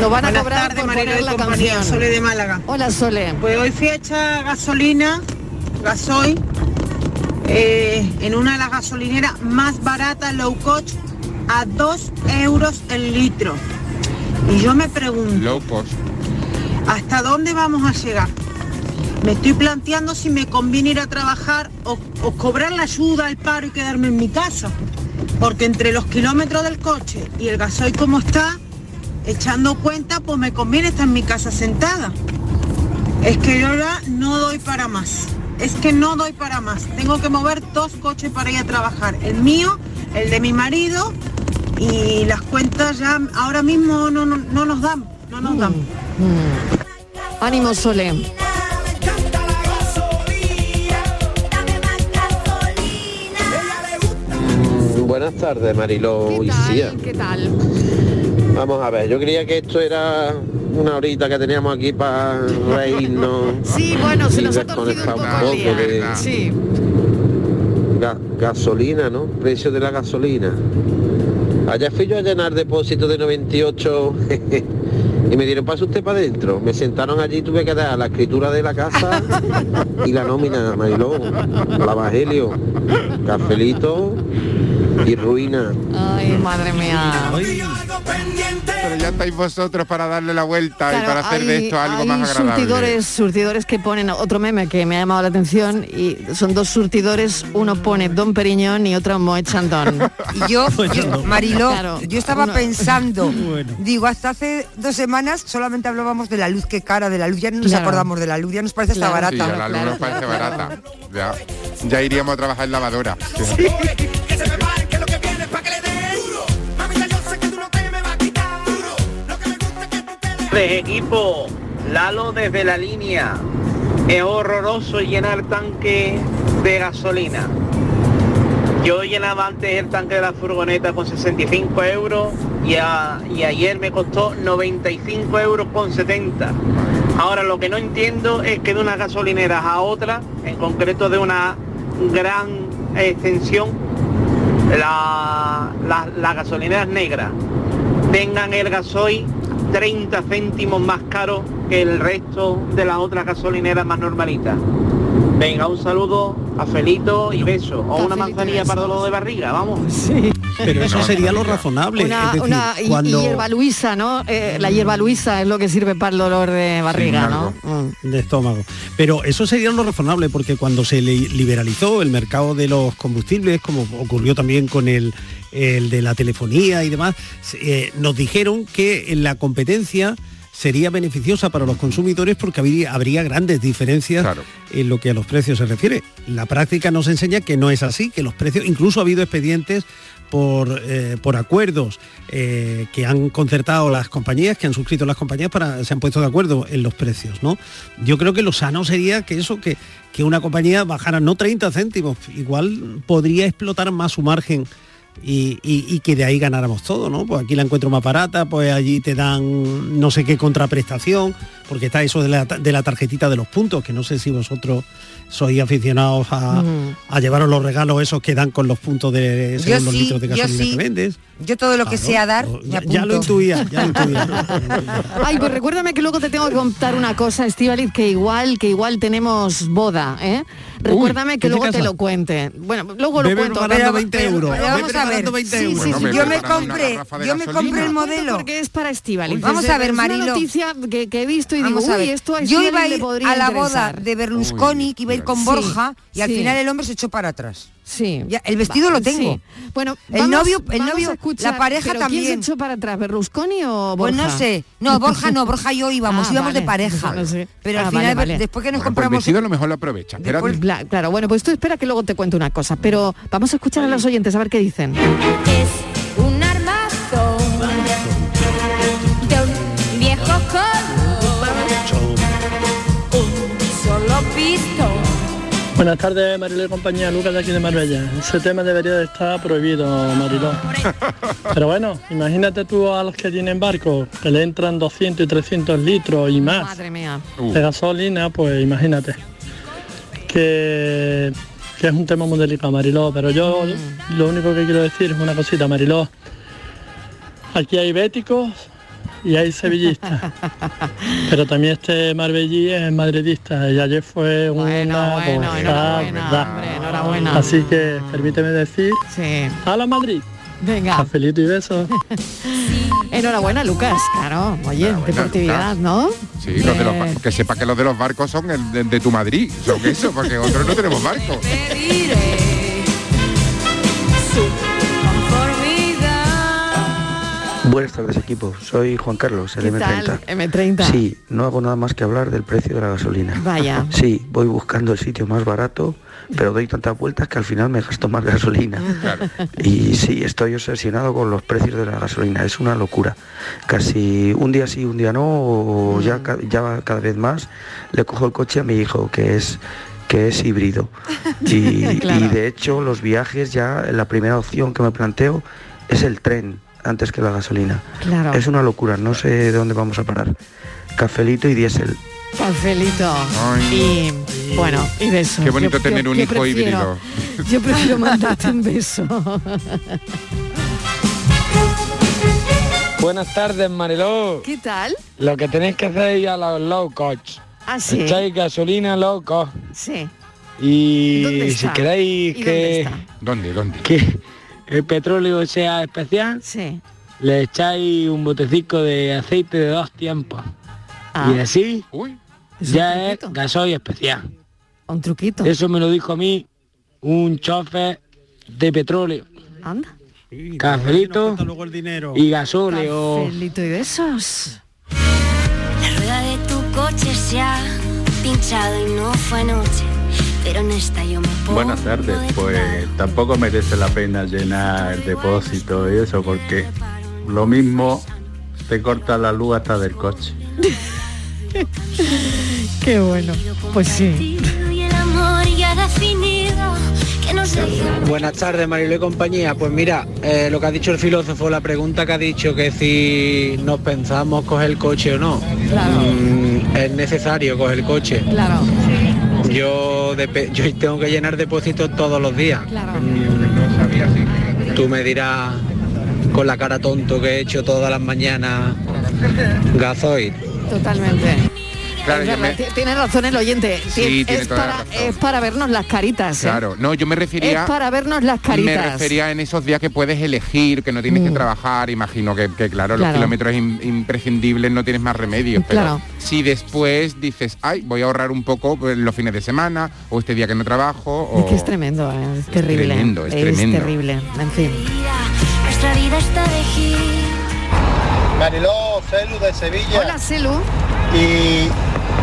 [SPEAKER 10] Nos van a
[SPEAKER 15] Buenas
[SPEAKER 10] cobrar
[SPEAKER 15] tardes,
[SPEAKER 10] por poner
[SPEAKER 15] y
[SPEAKER 10] la
[SPEAKER 15] compañía,
[SPEAKER 10] canción.
[SPEAKER 15] Sole de Málaga.
[SPEAKER 10] Hola, Sole.
[SPEAKER 15] Pues hoy fui a echar gasolina, gasoil, eh, en una de las gasolineras más baratas, low cost, a 2 euros el litro. Y yo me pregunto,
[SPEAKER 11] Low cost.
[SPEAKER 15] ¿hasta dónde vamos a llegar? Me estoy planteando si me conviene ir a trabajar o, o cobrar la ayuda, el paro y quedarme en mi casa. Porque entre los kilómetros del coche y el gasoil como está, echando cuenta, pues me conviene estar en mi casa sentada. Es que yo ya no doy para más. Es que no doy para más. Tengo que mover dos coches para ir a trabajar. El mío, el de mi marido y las cuentas ya ahora mismo no, no, no nos dan. No nos dan.
[SPEAKER 10] Ánimo, Sole.
[SPEAKER 16] Mm, Buenas tardes, Mariló y.
[SPEAKER 10] ¿Qué tal?
[SPEAKER 16] Vamos a ver, yo creía que esto era una horita que teníamos aquí para reírnos.
[SPEAKER 10] Sí, bueno, se nos ha torcido un poco el día.
[SPEAKER 16] de
[SPEAKER 10] Sí.
[SPEAKER 16] ga- gasolina, ¿no? Precio de la gasolina. Allá fui yo a llenar depósito de 98 [LAUGHS] y me dieron paso usted para adentro. Me sentaron allí y tuve que dar la escritura de la casa y la nómina, Mariló, la Evangelio, cafelito y ruina.
[SPEAKER 10] Ay, madre mía.
[SPEAKER 11] Pero ya estáis vosotros para darle la vuelta y para hacer de esto algo
[SPEAKER 10] hay
[SPEAKER 11] más agradable.
[SPEAKER 10] surtidores, surtidores que ponen otro meme que me ha llamado la atención y son dos surtidores, uno pone Don Periñón y otro Moet Chandon. [LAUGHS]
[SPEAKER 13] Y yo, yo- Mariló,
[SPEAKER 10] Claro,
[SPEAKER 13] yo estaba
[SPEAKER 10] uno-
[SPEAKER 13] pensando, [LAUGHS] digo, hasta hace dos semanas solamente hablábamos de la luz, qué cara de la luz, ya no nos
[SPEAKER 10] Claro.
[SPEAKER 13] acordamos de la luz, ya nos parece hasta
[SPEAKER 11] Sí,
[SPEAKER 13] barata.
[SPEAKER 11] ya la luz nos parece barata. Ya, ya iríamos a trabajar en lavadora. [LAUGHS]
[SPEAKER 17] De equipo, Lalo desde la línea. Es horroroso llenar tanque de gasolina. Yo llenaba antes el tanque de la furgoneta con 65 euros y ayer me costó 95 euros con 70. Ahora lo que no entiendo es que de unas gasolineras a otra, en concreto de una gran extensión, la- la- las gasolineras negras tengan el gasoil 30 céntimos más caro que el resto de las otras gasolineras más normalitas. Venga, un saludo a Felito y beso. O una manzanilla para dolor de barriga, vamos.
[SPEAKER 10] Sí.
[SPEAKER 12] Pero eso sería lo razonable.
[SPEAKER 10] Una,
[SPEAKER 12] es decir,
[SPEAKER 10] una y- y
[SPEAKER 12] cuando...
[SPEAKER 10] hierba luisa, ¿no? Eh, la hierba luisa es lo que sirve para el dolor de barriga, ¿no? Mm.
[SPEAKER 12] de estómago. Pero eso sería lo razonable porque cuando se li- liberalizó el mercado de los combustibles, como ocurrió también con el, el de la telefonía y demás, eh, nos dijeron que en la competencia sería beneficiosa para los consumidores porque habría, habría grandes diferencias en lo que a los precios se refiere. La práctica nos enseña que no es así, que los precios, incluso ha habido expedientes por, eh, por acuerdos eh, que han concertado las compañías, que han suscrito las compañías para se han puesto de acuerdo en los precios, ¿no? Yo creo que lo sano sería que eso, que, que una compañía bajara no 30 céntimos, igual podría explotar más su margen y, y- que de ahí ganáramos todo, ¿no? Pues aquí la encuentro más barata, pues allí te dan no sé qué contraprestación, porque está eso de la, de la tarjetita de los puntos, que no sé si vosotros sois aficionados a, a llevaros los regalos esos que dan con los puntos de
[SPEAKER 13] Yo
[SPEAKER 12] según los
[SPEAKER 13] sí,
[SPEAKER 12] litros de gasolina
[SPEAKER 13] sí.
[SPEAKER 12] que vendes.
[SPEAKER 13] Yo todo lo que
[SPEAKER 12] Claro,
[SPEAKER 13] sea dar, me
[SPEAKER 12] Ya, ya lo intuía, ya lo intuía. [LAUGHS]
[SPEAKER 10] Ay, pues recuérdame que luego te tengo que contar una cosa, Estivaliz, que igual, que igual tenemos boda, ¿eh? Recuérdame que
[SPEAKER 12] ¿en qué
[SPEAKER 10] luego te lo cuente. Bueno, luego lo cuento.
[SPEAKER 12] preparando 20 euros,
[SPEAKER 13] Pero vamos a ver,
[SPEAKER 12] preparando 20
[SPEAKER 13] sí,
[SPEAKER 12] euros. Bueno,
[SPEAKER 13] yo me compré, yo me compré el modelo.
[SPEAKER 10] Porque es para Estivaliz.
[SPEAKER 13] Vamos a ver,
[SPEAKER 10] Es una
[SPEAKER 13] Marilo.
[SPEAKER 10] noticia que, que he visto y
[SPEAKER 13] Vamos
[SPEAKER 10] digo,
[SPEAKER 13] a
[SPEAKER 10] uy,
[SPEAKER 13] ver,
[SPEAKER 10] esto a
[SPEAKER 13] yo iba a ir a la boda
[SPEAKER 10] interesar.
[SPEAKER 13] de Berlusconi, que iba a ir con
[SPEAKER 10] Sí,
[SPEAKER 13] Borja, y al
[SPEAKER 10] sí.
[SPEAKER 13] final el hombre se echó para atrás.
[SPEAKER 10] Sí.
[SPEAKER 13] Ya, el vestido
[SPEAKER 10] Va-
[SPEAKER 13] lo tengo.
[SPEAKER 10] sí. Bueno,
[SPEAKER 13] el
[SPEAKER 10] vamos-
[SPEAKER 13] novio, el
[SPEAKER 10] vamos
[SPEAKER 13] novio,
[SPEAKER 10] a escuchar,
[SPEAKER 13] la pareja
[SPEAKER 10] pero
[SPEAKER 13] también.
[SPEAKER 10] ¿Quién se echó para atrás, Berlusconi o Borja?
[SPEAKER 13] Pues no sé. No, Borja no, [LAUGHS] Borja y yo íbamos,
[SPEAKER 10] Ah,
[SPEAKER 13] íbamos de pareja.
[SPEAKER 10] No sé.
[SPEAKER 13] Pero
[SPEAKER 10] Ah,
[SPEAKER 13] al final,
[SPEAKER 10] vale, vale.
[SPEAKER 13] después que nos
[SPEAKER 11] Bueno, pues el
[SPEAKER 13] compramos
[SPEAKER 11] vestido a lo mejor lo aprovecha.
[SPEAKER 10] Claro, bueno, pues tú espera que luego te cuento una cosa, pero vamos a escuchar a los oyentes a ver qué dicen.
[SPEAKER 18] Buenas tardes, Mariló y compañía, Lucas de aquí de Marbella. Ese tema debería de estar prohibido, Mariló. [LAUGHS] Pero bueno, imagínate tú a los que tienen barcos, que le entran 200 y 300 litros y más
[SPEAKER 10] Madre mía.
[SPEAKER 18] de gasolina, pues imagínate. Que, que es un tema muy delicado, Mariló. Pero yo lo único que quiero decir es una cosita, Mariló. Aquí hay béticos y hay sevillistas. [LAUGHS] Pero también este Marbellí es madridista y ayer fue una gozada, ¿verdad? Así que permíteme decir, a la Madrid.
[SPEAKER 10] Venga.
[SPEAKER 18] Cafelito y besos. [LAUGHS]
[SPEAKER 10] Enhorabuena, Lucas. Claro, oye, deportividad, ¿no?
[SPEAKER 11] Sí, los de los ba- que sepa que los de los barcos son el de, de tu Madrid, son eso, porque otros no tenemos barcos.
[SPEAKER 19] Buenas tardes equipo, soy Juan Carlos, el
[SPEAKER 10] ¿Qué
[SPEAKER 19] M30.
[SPEAKER 10] tal? M30.
[SPEAKER 19] Sí, no hago nada más que hablar del precio de la gasolina.
[SPEAKER 10] Vaya. [LAUGHS]
[SPEAKER 19] Sí, voy buscando el sitio más barato, pero doy tantas vueltas que al final me gasto más gasolina. [LAUGHS] Y sí, estoy obsesionado con los precios de la gasolina, es una locura. Casi un día sí, un día no, o ya, ca- ya cada vez más le cojo el coche a mi hijo, que es que es híbrido. [LAUGHS] Y,
[SPEAKER 20] Claro.
[SPEAKER 19] y de hecho los viajes ya, la primera opción que me planteo es el tren antes que la gasolina.
[SPEAKER 10] Claro.
[SPEAKER 19] Es una locura, no sé de dónde vamos a parar. Cafelito y diésel.
[SPEAKER 10] Cafelito. Y bueno, y besos.
[SPEAKER 11] Qué bonito
[SPEAKER 10] Yo-
[SPEAKER 11] tener
[SPEAKER 10] yo-
[SPEAKER 11] un hijo
[SPEAKER 10] prefiero-
[SPEAKER 11] híbrido.
[SPEAKER 10] Yo prefiero mandarte un beso.
[SPEAKER 21] Buenas tardes, Mariló.
[SPEAKER 10] ¿Qué tal?
[SPEAKER 21] Lo que tenéis que hacer es ir a los low cost.
[SPEAKER 10] Ah, sí.
[SPEAKER 21] Echáis gasolina low cost.
[SPEAKER 10] Sí.
[SPEAKER 21] Y
[SPEAKER 10] ¿Dónde
[SPEAKER 21] si
[SPEAKER 10] está?
[SPEAKER 21] queréis
[SPEAKER 10] ¿Y
[SPEAKER 21] que,
[SPEAKER 11] ¿Dónde, dónde?
[SPEAKER 21] que el petróleo sea especial,
[SPEAKER 10] sí.
[SPEAKER 21] le echáis un botecico de aceite de dos tiempos.
[SPEAKER 10] Ah.
[SPEAKER 21] Y así
[SPEAKER 10] Es un
[SPEAKER 21] ya es gasoil especial.
[SPEAKER 10] Un truquito.
[SPEAKER 21] Eso me lo dijo a mí un chofer de petróleo.
[SPEAKER 10] Anda.
[SPEAKER 21] Cafelito
[SPEAKER 12] luego el dinero.
[SPEAKER 21] y gasóleo.
[SPEAKER 10] Cafelito y besos.
[SPEAKER 22] La rueda de tu coche se ha pinchado y no fue anoche, pero en esta yo me pongo
[SPEAKER 23] Buenas tardes, pues tampoco merece la pena llenar el depósito y eso porque lo mismo te corta la luz hasta del coche. [LAUGHS]
[SPEAKER 10] Qué bueno. Pues sí.
[SPEAKER 22] y el amor ya definido que nos deja
[SPEAKER 21] Buenas tardes, Marilo y compañía. Pues mira, eh, lo que ha dicho el filósofo, la pregunta que ha dicho que si nos pensamos coger el coche o no. Mm, es necesario coger el coche.
[SPEAKER 10] Claro.
[SPEAKER 21] Yo, tengo que llenar depósitos todos los días.
[SPEAKER 10] Claro.
[SPEAKER 21] Mm, Tú me dirás con la cara tonto que he hecho todas las mañanas gasoil.
[SPEAKER 10] Totalmente.
[SPEAKER 11] Claro,
[SPEAKER 10] Es
[SPEAKER 11] me-
[SPEAKER 10] Tiene razón el oyente.
[SPEAKER 11] Sí,
[SPEAKER 10] Ti-
[SPEAKER 11] tiene
[SPEAKER 10] es,
[SPEAKER 11] toda la
[SPEAKER 10] para,
[SPEAKER 11] razón.
[SPEAKER 10] es para vernos las caritas. ¿eh?
[SPEAKER 11] Claro, no, yo me refería...
[SPEAKER 10] Es para vernos las
[SPEAKER 11] Me
[SPEAKER 10] caritas.
[SPEAKER 11] refería en esos días que puedes elegir, que no tienes que trabajar, imagino que, que, claro, los
[SPEAKER 10] Mm.
[SPEAKER 11] Kilómetros im- imprescindibles no tienes más remedio, pero
[SPEAKER 10] Claro.
[SPEAKER 11] si después dices, ay, voy a ahorrar un poco pues, los fines de semana, o este día que no trabajo, o...
[SPEAKER 10] Es que es tremendo, ¿eh? es terrible.
[SPEAKER 11] tremendo, es tremendo.
[SPEAKER 10] terrible. En fin.
[SPEAKER 22] nuestra vida está de.
[SPEAKER 14] Mariló, Celu de Sevilla.
[SPEAKER 10] Hola, Celu.
[SPEAKER 14] Y,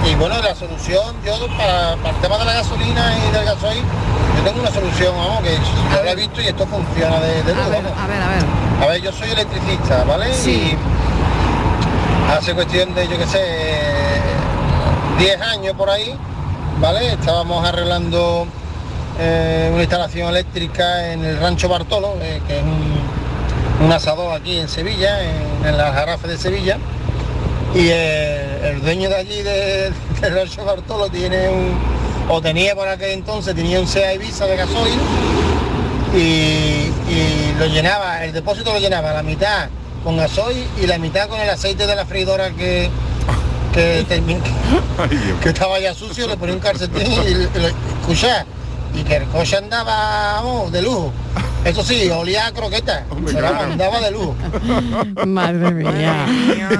[SPEAKER 14] y bueno, la solución, yo para, para el tema de la gasolina y del gasoil, yo tengo una solución, vamos, que yo la he visto y esto funciona de, de vamos.
[SPEAKER 10] A ver, a ver.
[SPEAKER 14] A ver, yo soy electricista, ¿vale?
[SPEAKER 10] Sí.
[SPEAKER 14] Y hace cuestión de, yo qué sé, 10 años por ahí, ¿vale? Estábamos arreglando eh, una instalación eléctrica en el Rancho Bartolo, eh, que es un, un asador aquí en Sevilla, en, en las Jarafes de Sevilla. Y el dueño de allí de- del Rancho Bartolo tiene un, o tenía por aquel entonces, tenía un SEA Ibiza de gasoil y, y lo llenaba, el depósito lo llenaba la mitad con gasoil y la mitad con el aceite de la freidora que, que, [LAUGHS] estaba ya sucio, le ponía un calcetín y, lo- escucha, y que el coche andaba vamos, de lujo. Eso sí, olía a croqueta, pero andaba de lujo.
[SPEAKER 10] Madre mía.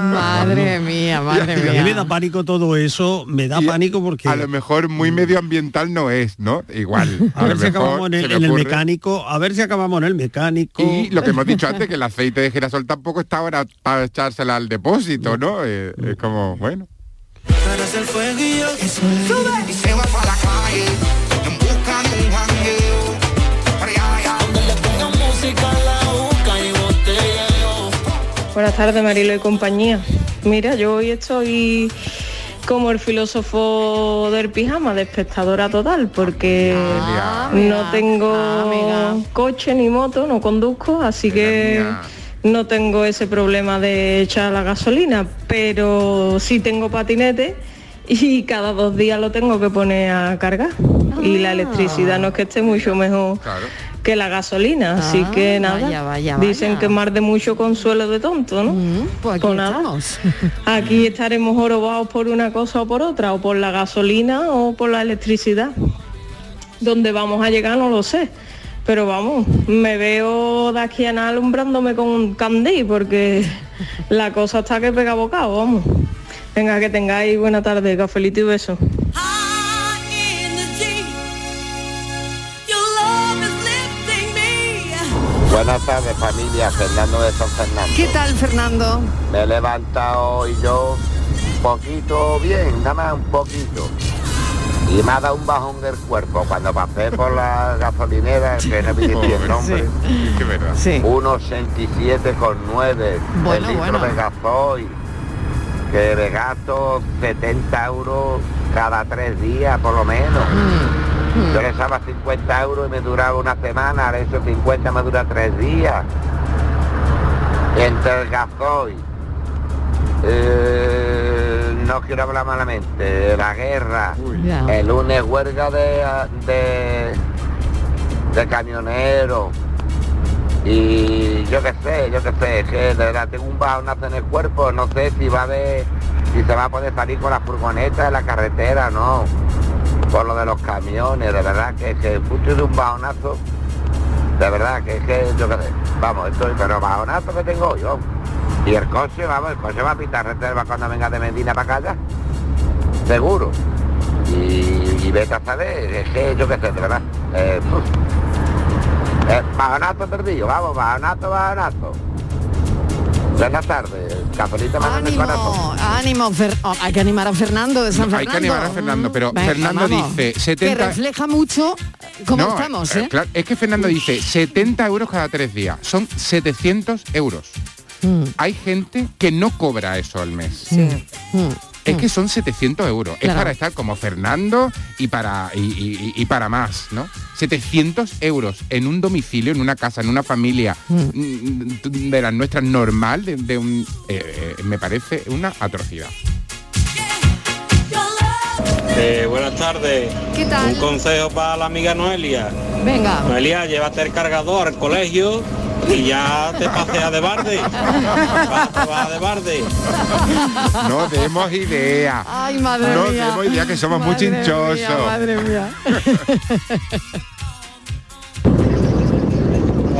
[SPEAKER 10] Madre mía, madre
[SPEAKER 12] A mí me
[SPEAKER 10] mía.
[SPEAKER 12] da pánico todo eso, me da pánico porque...
[SPEAKER 11] A lo mejor muy medioambiental no es, ¿no? Igual. [LAUGHS]
[SPEAKER 12] A ver si acabamos en el, en mecánico, a ver si acabamos en el mecánico.
[SPEAKER 11] Y lo que hemos dicho antes, que el aceite de girasol tampoco está ahora para echársela al depósito, ¿no? Eh, es como, bueno.
[SPEAKER 1] Eres el fueguillo que sube y se va para la calle en busca de un jangueo. Donde le pongan música la boca y botelleo.
[SPEAKER 24] Buenas tardes, Marilo y compañía. Mira, yo hoy estoy
[SPEAKER 25] como el filósofo del pijama, de espectadora total, porque no tengo coche ni moto, no conduzco, así que no tengo ese problema de echar la gasolina, pero sí tengo patinete y cada dos días lo tengo que poner a cargar. Y la electricidad no es que esté mucho mejor que la gasolina, así
[SPEAKER 10] Ah,
[SPEAKER 25] que nada.
[SPEAKER 10] vaya, vaya,
[SPEAKER 25] Dicen
[SPEAKER 10] vaya.
[SPEAKER 25] que mar de mucho consuelo de tonto, ¿no?
[SPEAKER 10] pues aquí
[SPEAKER 25] Pues nada. [LAUGHS] Aquí estaremos jorobados por una cosa o por otra, o por la gasolina o por la electricidad. Dónde vamos a llegar no lo sé. Pero vamos, me veo de aquí a nada alumbrándome con un candí porque la cosa está que pega bocado, vamos. Venga, que tengáis buena tarde, cafelito y beso.
[SPEAKER 16] Buenas tardes familia, Fernando de San Fernando.
[SPEAKER 10] ¿Qué tal, Fernando?
[SPEAKER 16] Me he levantado hoy yo un poquito bien, nada más un poquito. Y me ha dado un bajón del cuerpo cuando pasé por la gasolinera, que no me dice el nombre.
[SPEAKER 11] Qué verdad.
[SPEAKER 16] 1,67,9
[SPEAKER 10] Bueno,
[SPEAKER 16] el litro
[SPEAKER 10] bueno.
[SPEAKER 16] de gasoil. Que me gasto 70 euros cada tres días por lo menos.
[SPEAKER 10] Mm,
[SPEAKER 16] Yo le echaba 50 euros y me duraba una semana, ahora esos 50 me dura tres días. Entre el gasoil, eh, no quiero hablar malamente, la guerra, el lunes huelga de, de, de camioneros y yo qué sé, yo qué sé, que de verdad tengo un bajonazo en el cuerpo, no sé si va a haber, si se va a poder salir con la furgoneta en la carretera, no, por lo de los camiones, de verdad que, que justo de un bajonazo, de verdad que es que yo qué sé, vamos, estoy, pero bajonazo que tengo yo. Y el coche, vamos, el coche va a pitar reserva cuando venga de Medina para acá seguro. Y, y vete a saber, es que yo qué sé, de verdad. Eh. Eh, bajonazo perdido, vamos, bajonazo, bajonazo. Buenas tardes, cafelito más en el corazón.
[SPEAKER 10] Ánimo, ánimo, Fer- oh, hay que animar a Fernando de San
[SPEAKER 11] No, hay
[SPEAKER 10] Fernando.
[SPEAKER 11] que animar a Fernando, pero
[SPEAKER 10] Venga,
[SPEAKER 11] Fernando
[SPEAKER 10] vamos,
[SPEAKER 11] dice
[SPEAKER 10] Que
[SPEAKER 11] 70...
[SPEAKER 10] refleja mucho cómo
[SPEAKER 11] No,
[SPEAKER 10] estamos,
[SPEAKER 11] eh,
[SPEAKER 10] ¿eh?
[SPEAKER 11] claro, es que Fernando dice 70 euros cada tres días, son 700 euros.
[SPEAKER 10] Mm.
[SPEAKER 11] Hay gente que no cobra eso al mes. Es que son 700 euros. Es para estar como Fernando y para, y, y- y para más, ¿no? 700 euros en un domicilio, en una casa, en una familia mm, de las nuestras normal, de, de un, eh, eh, me parece una atrocidad.
[SPEAKER 26] Eh, buenas tardes.
[SPEAKER 10] ¿Qué tal?
[SPEAKER 26] Un consejo para la amiga Noelia.
[SPEAKER 10] Venga.
[SPEAKER 26] Noelia, llévate el cargador al colegio y ya te paseas de barde. Vas de barde.
[SPEAKER 11] No demos idea.
[SPEAKER 10] Ay, madre
[SPEAKER 11] no
[SPEAKER 10] mía.
[SPEAKER 11] demos idea que somos muy
[SPEAKER 10] mía,
[SPEAKER 11] chinchosos.
[SPEAKER 10] madre mía. [LAUGHS]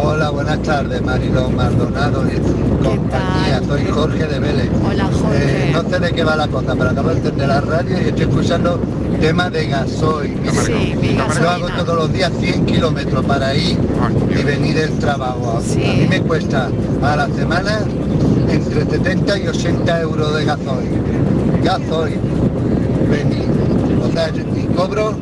[SPEAKER 27] Hola, buenas tardes, Mariló Maldonado y compañía. Soy Jorge de Vélez.
[SPEAKER 10] Hola, Jorge.
[SPEAKER 27] Eh, no sé de qué va la cosa, pero acabo de encender la radio y estoy escuchando tema de gasoil.
[SPEAKER 10] Sí, mi
[SPEAKER 27] Yo hago todos los días 100 kilómetros para ir y venir del trabajo. A mí me cuesta a la semana entre 70 y 80 euros de gasoil. Gasoil. Venir. O sea, yo- y cobro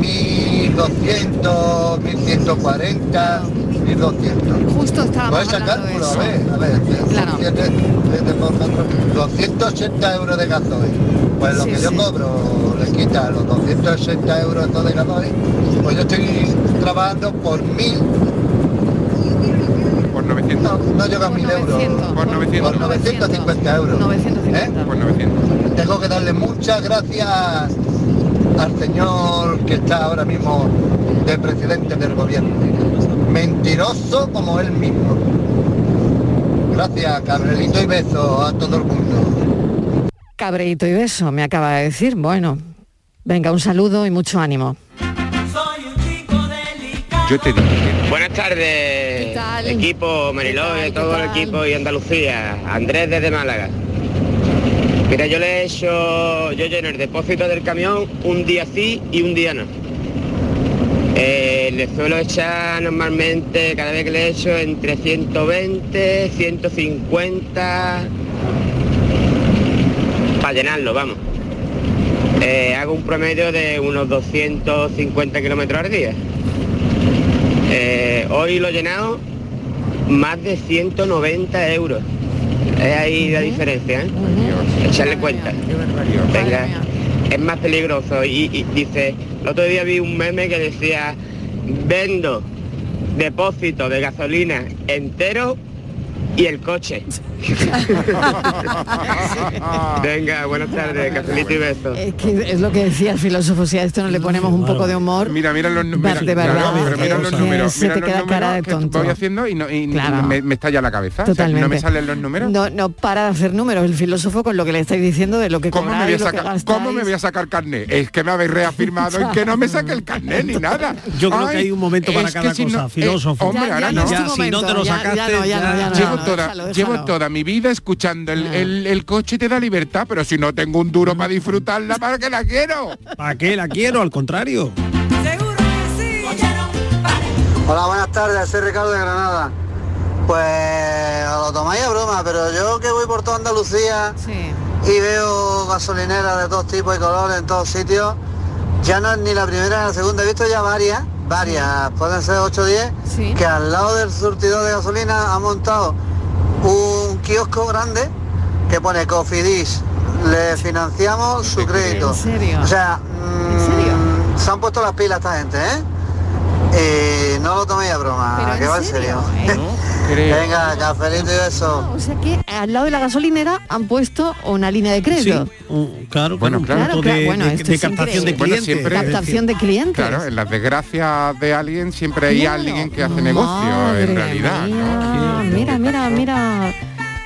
[SPEAKER 27] 1200, 1140, 1200.
[SPEAKER 10] Justo estábamos
[SPEAKER 27] Pues ese
[SPEAKER 10] hablando de
[SPEAKER 27] cálculo,
[SPEAKER 10] eso.
[SPEAKER 27] a ver, a ver,
[SPEAKER 10] Claro.
[SPEAKER 27] 7, 7 por 4, 280 euros de gasoil. Pues lo
[SPEAKER 10] Sí,
[SPEAKER 27] que yo
[SPEAKER 10] sí.
[SPEAKER 27] cobro le quita los 280 euros estos de gasoil, pues yo estoy trabajando por mil,
[SPEAKER 11] Por 900.
[SPEAKER 27] no, no llega a mil euros,
[SPEAKER 11] Por 900.
[SPEAKER 27] por 950 euros.
[SPEAKER 10] 950.
[SPEAKER 27] ¿Eh?
[SPEAKER 11] Por 900.
[SPEAKER 27] Tengo que darle muchas gracias al señor que está ahora mismo de presidente del gobierno. Mentiroso como él mismo. Gracias, Cabrelito y beso a todo el mundo.
[SPEAKER 10] Cabreito y beso, me acaba de decir. Bueno, venga, un saludo y mucho ánimo.
[SPEAKER 11] Yo te digo
[SPEAKER 28] Buenas tardes,
[SPEAKER 10] tal?
[SPEAKER 28] equipo Mariló,
[SPEAKER 10] ¿Qué tal?
[SPEAKER 28] y todo
[SPEAKER 10] ¿Qué
[SPEAKER 28] el equipo y Andalucía. Andrés desde Málaga. Mira, yo le he hecho, yo lleno el depósito del camión un día sí y un día no. Eh, le suelo echar normalmente, cada vez que le echo, entre 120, 150, para llenarlo, vamos. Eh, hago un promedio de unos 250 kilómetros al día. Eh, hoy lo he llenado más de 190 euros. Es ahí la diferencia, ¿eh? Echarle cuenta. Venga, es más peligroso. Y, dice, el otro día vi un meme que decía, vendo depósito de gasolina entero y el coche. [LAUGHS] [LAUGHS] Venga, buenas tardes, cafelito y besos.
[SPEAKER 10] Es que es lo que decía el filósofo, si a esto no le ponemos un poco de humor.
[SPEAKER 11] Mira, mira los números.
[SPEAKER 10] de verdad,
[SPEAKER 11] mira los números.
[SPEAKER 10] se
[SPEAKER 11] mira
[SPEAKER 10] te
[SPEAKER 11] los
[SPEAKER 10] queda cara de tonto.
[SPEAKER 11] voy haciendo y, no, y
[SPEAKER 10] Claro.
[SPEAKER 11] me, me estalla la cabeza. O sea,
[SPEAKER 10] Totalmente.
[SPEAKER 11] no me salen los números.
[SPEAKER 10] No, no para de hacer números el filósofo con lo que le estáis diciendo de lo que
[SPEAKER 11] ¿Cómo me, voy a
[SPEAKER 10] lo que
[SPEAKER 11] sacar. ¿Cómo me voy a sacar carnet? Es que me habéis reafirmado [LAUGHS] en que no me saque el carnet ni nada.
[SPEAKER 12] Yo creo que
[SPEAKER 11] Ay,
[SPEAKER 12] hay un momento para cada
[SPEAKER 11] si
[SPEAKER 12] cosa,
[SPEAKER 11] no- eh,
[SPEAKER 12] filósofo.
[SPEAKER 11] hombre, ahora no.
[SPEAKER 12] si no te lo sacaste,
[SPEAKER 11] llevo toda. Toda mi vida escuchando el, el- el coche te da libertad, pero si no tengo un duro para disfrutarla, ¿para qué la quiero?
[SPEAKER 12] ¿Para qué la quiero? Al contrario.
[SPEAKER 26] Hola, buenas tardes, soy Ricardo de Granada. Pues os lo tomáis a broma, pero yo que voy por toda Andalucía y veo gasolineras de todos tipos y colores en todos sitios, ya no es ni la primera ni la segunda, he visto ya varias, varias, pueden ser 8 o 10, que al lado del surtidor de gasolina ha montado un kiosco grande que pone Cofidis, le financiamos su crédito.
[SPEAKER 10] ¿En serio?
[SPEAKER 26] O sea, mm, se han puesto las pilas esta gente, ¿eh? Eh, no lo toméis a broma, que va en
[SPEAKER 10] serio. [LAUGHS]
[SPEAKER 26] Venga, cafelito y beso.
[SPEAKER 10] O sea que al lado de la gasolinera han puesto una línea de crédito.
[SPEAKER 12] claro,
[SPEAKER 11] Bueno,
[SPEAKER 12] un
[SPEAKER 11] claro.
[SPEAKER 10] Claro,
[SPEAKER 12] de,
[SPEAKER 10] claro, bueno,
[SPEAKER 12] de- de
[SPEAKER 10] es
[SPEAKER 12] captación de clientes.
[SPEAKER 11] Bueno, siempre-
[SPEAKER 10] Captación de clientes.
[SPEAKER 11] Claro, en las desgracias de alguien siempre hay alguien que hace negocio,
[SPEAKER 10] Madre
[SPEAKER 11] en realidad. ¿no?
[SPEAKER 10] Ah, mira, mira, mira.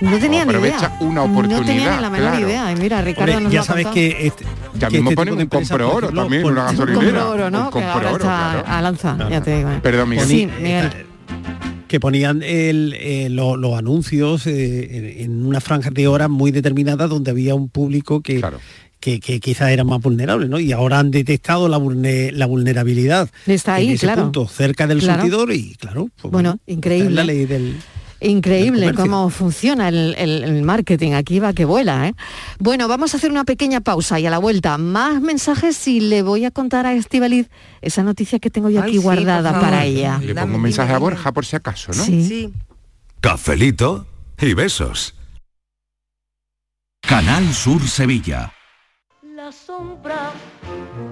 [SPEAKER 10] No tenía ni
[SPEAKER 11] aprovecha
[SPEAKER 10] idea.
[SPEAKER 11] una
[SPEAKER 10] No tenía
[SPEAKER 11] oportunidad,
[SPEAKER 10] ni la menor
[SPEAKER 11] claro.
[SPEAKER 10] idea. Y mira, Ricardo
[SPEAKER 12] Hombre,
[SPEAKER 10] nos
[SPEAKER 12] ya
[SPEAKER 10] lo
[SPEAKER 12] sabes que este,
[SPEAKER 11] Ya
[SPEAKER 12] que
[SPEAKER 11] mismo
[SPEAKER 12] este
[SPEAKER 11] ponen un compro oro
[SPEAKER 12] ejemplo,
[SPEAKER 11] también,
[SPEAKER 12] por-
[SPEAKER 11] una
[SPEAKER 10] Un
[SPEAKER 11] gasolinera.
[SPEAKER 10] compro oro, ¿no?
[SPEAKER 11] Un
[SPEAKER 10] Que
[SPEAKER 11] compro
[SPEAKER 10] ahora
[SPEAKER 11] oro,
[SPEAKER 10] está
[SPEAKER 11] claro.
[SPEAKER 10] a lanza, ya te digo. ¿eh?
[SPEAKER 11] Perdón, Miguel.
[SPEAKER 10] Sí,
[SPEAKER 12] Poni-
[SPEAKER 10] Miguel.
[SPEAKER 12] que ponían el, eh, lo- los anuncios eh, en, una franja de horas muy determinada donde había un público que, que, que quizás era más vulnerable, ¿no? Y ahora han detectado la, vulne- la vulnerabilidad
[SPEAKER 10] Está ahí,
[SPEAKER 12] en ese
[SPEAKER 10] claro.
[SPEAKER 12] punto, cerca del
[SPEAKER 10] Claro.
[SPEAKER 12] surtidor y claro, pues,
[SPEAKER 10] Bueno, increíble.
[SPEAKER 12] la ley del
[SPEAKER 10] Increíble cómo funciona el, el- el marketing. Aquí va que vuela, ¿eh? Bueno, vamos a hacer una pequeña pausa y a la vuelta más mensajes y le voy a contar a Estivaliz esa noticia que tengo yo
[SPEAKER 13] Ay,
[SPEAKER 10] aquí
[SPEAKER 13] sí,
[SPEAKER 10] guardada para ella.
[SPEAKER 11] Le pongo un mensaje a Borja por si acaso, ¿no?
[SPEAKER 10] Sí.
[SPEAKER 5] Cafelito y besos. Canal Sur Sevilla.
[SPEAKER 29] La sombra,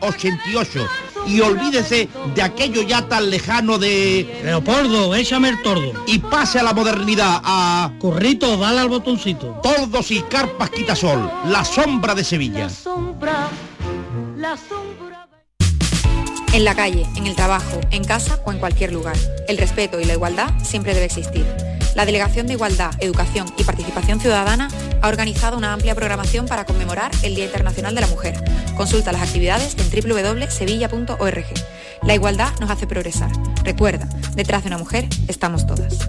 [SPEAKER 19] 88. Y olvídese de aquello ya tan lejano de... Leopoldo, échame el tordo. Y pase a la modernidad, a... Corrito, dale al botoncito. Tordos y carpas quitasol, la sombra de Sevilla.
[SPEAKER 29] Sombra, la sombra.
[SPEAKER 30] En la calle, en el trabajo, en casa o en cualquier lugar. El respeto y la igualdad siempre debe existir. La Delegación de Igualdad, Educación y Participación Ciudadana ha organizado una amplia programación para conmemorar el Día Internacional de la Mujer. Consulta las actividades en www.sevilla.org. La igualdad nos hace progresar. Recuerda, detrás de una mujer estamos todas.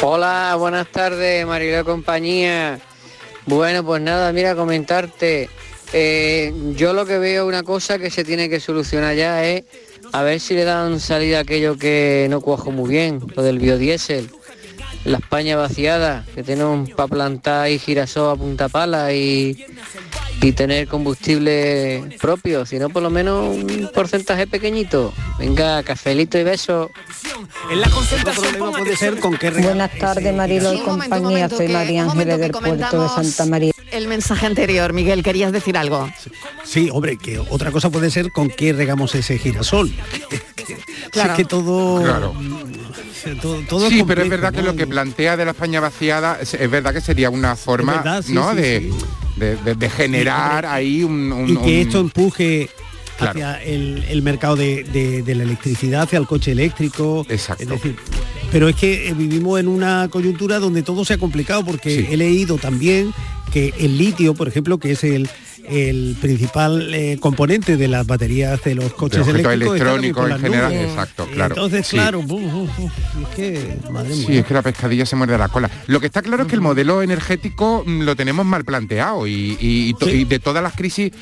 [SPEAKER 31] Hola, buenas tardes, Mariló compañía. Bueno, pues nada, mira, comentarte. Eh, yo lo que veo una cosa que se tiene que solucionar ya es a ver si le dan salida a aquello que no cuajo muy bien, lo del biodiesel. La España vaciada, que tenemos para plantar y girasol a punta pala y, y tener combustible propio, sino por lo menos un porcentaje pequeñito. Venga, cafelito y beso.
[SPEAKER 32] En la concentración
[SPEAKER 12] puede ser con qué
[SPEAKER 33] Buenas tardes, Marilo y compañía.
[SPEAKER 10] momento,
[SPEAKER 33] Soy María Ángeles del puerto de Santa María.
[SPEAKER 10] El mensaje anterior, Miguel, querías decir algo.
[SPEAKER 12] Sí, hombre, que otra cosa puede ser con qué regamos ese girasol. [LAUGHS]
[SPEAKER 10] Claro.
[SPEAKER 12] Es que todo...
[SPEAKER 11] Claro.
[SPEAKER 12] todo, todo
[SPEAKER 11] sí, pero es verdad que lo que plantea de la España vaciada es, es verdad que sería una forma,
[SPEAKER 12] Es verdad, sí,
[SPEAKER 11] ¿no?
[SPEAKER 12] sí,
[SPEAKER 11] de,
[SPEAKER 12] sí.
[SPEAKER 11] De- de- de generar ahí un, un-
[SPEAKER 12] y que esto empuje
[SPEAKER 11] Claro.
[SPEAKER 12] hacia el, el mercado de, de- de la electricidad, hacia el coche eléctrico.
[SPEAKER 11] Exacto.
[SPEAKER 12] Es decir, pero es que eh, vivimos en una coyuntura donde todo se ha complicado porque he leído también que el litio, por ejemplo, que es el, el principal eh, componente de las baterías de los coches
[SPEAKER 11] objetos
[SPEAKER 12] eléctricos
[SPEAKER 11] electrónicos en general,
[SPEAKER 12] nubes.
[SPEAKER 11] exacto, claro,
[SPEAKER 12] Entonces,
[SPEAKER 11] sí.
[SPEAKER 12] claro, uf, es que, madre mía.
[SPEAKER 11] Sí, es que la pescadilla se muerde la cola. Lo que está claro es que el modelo energético mm, lo tenemos mal planteado y, de todas las crisis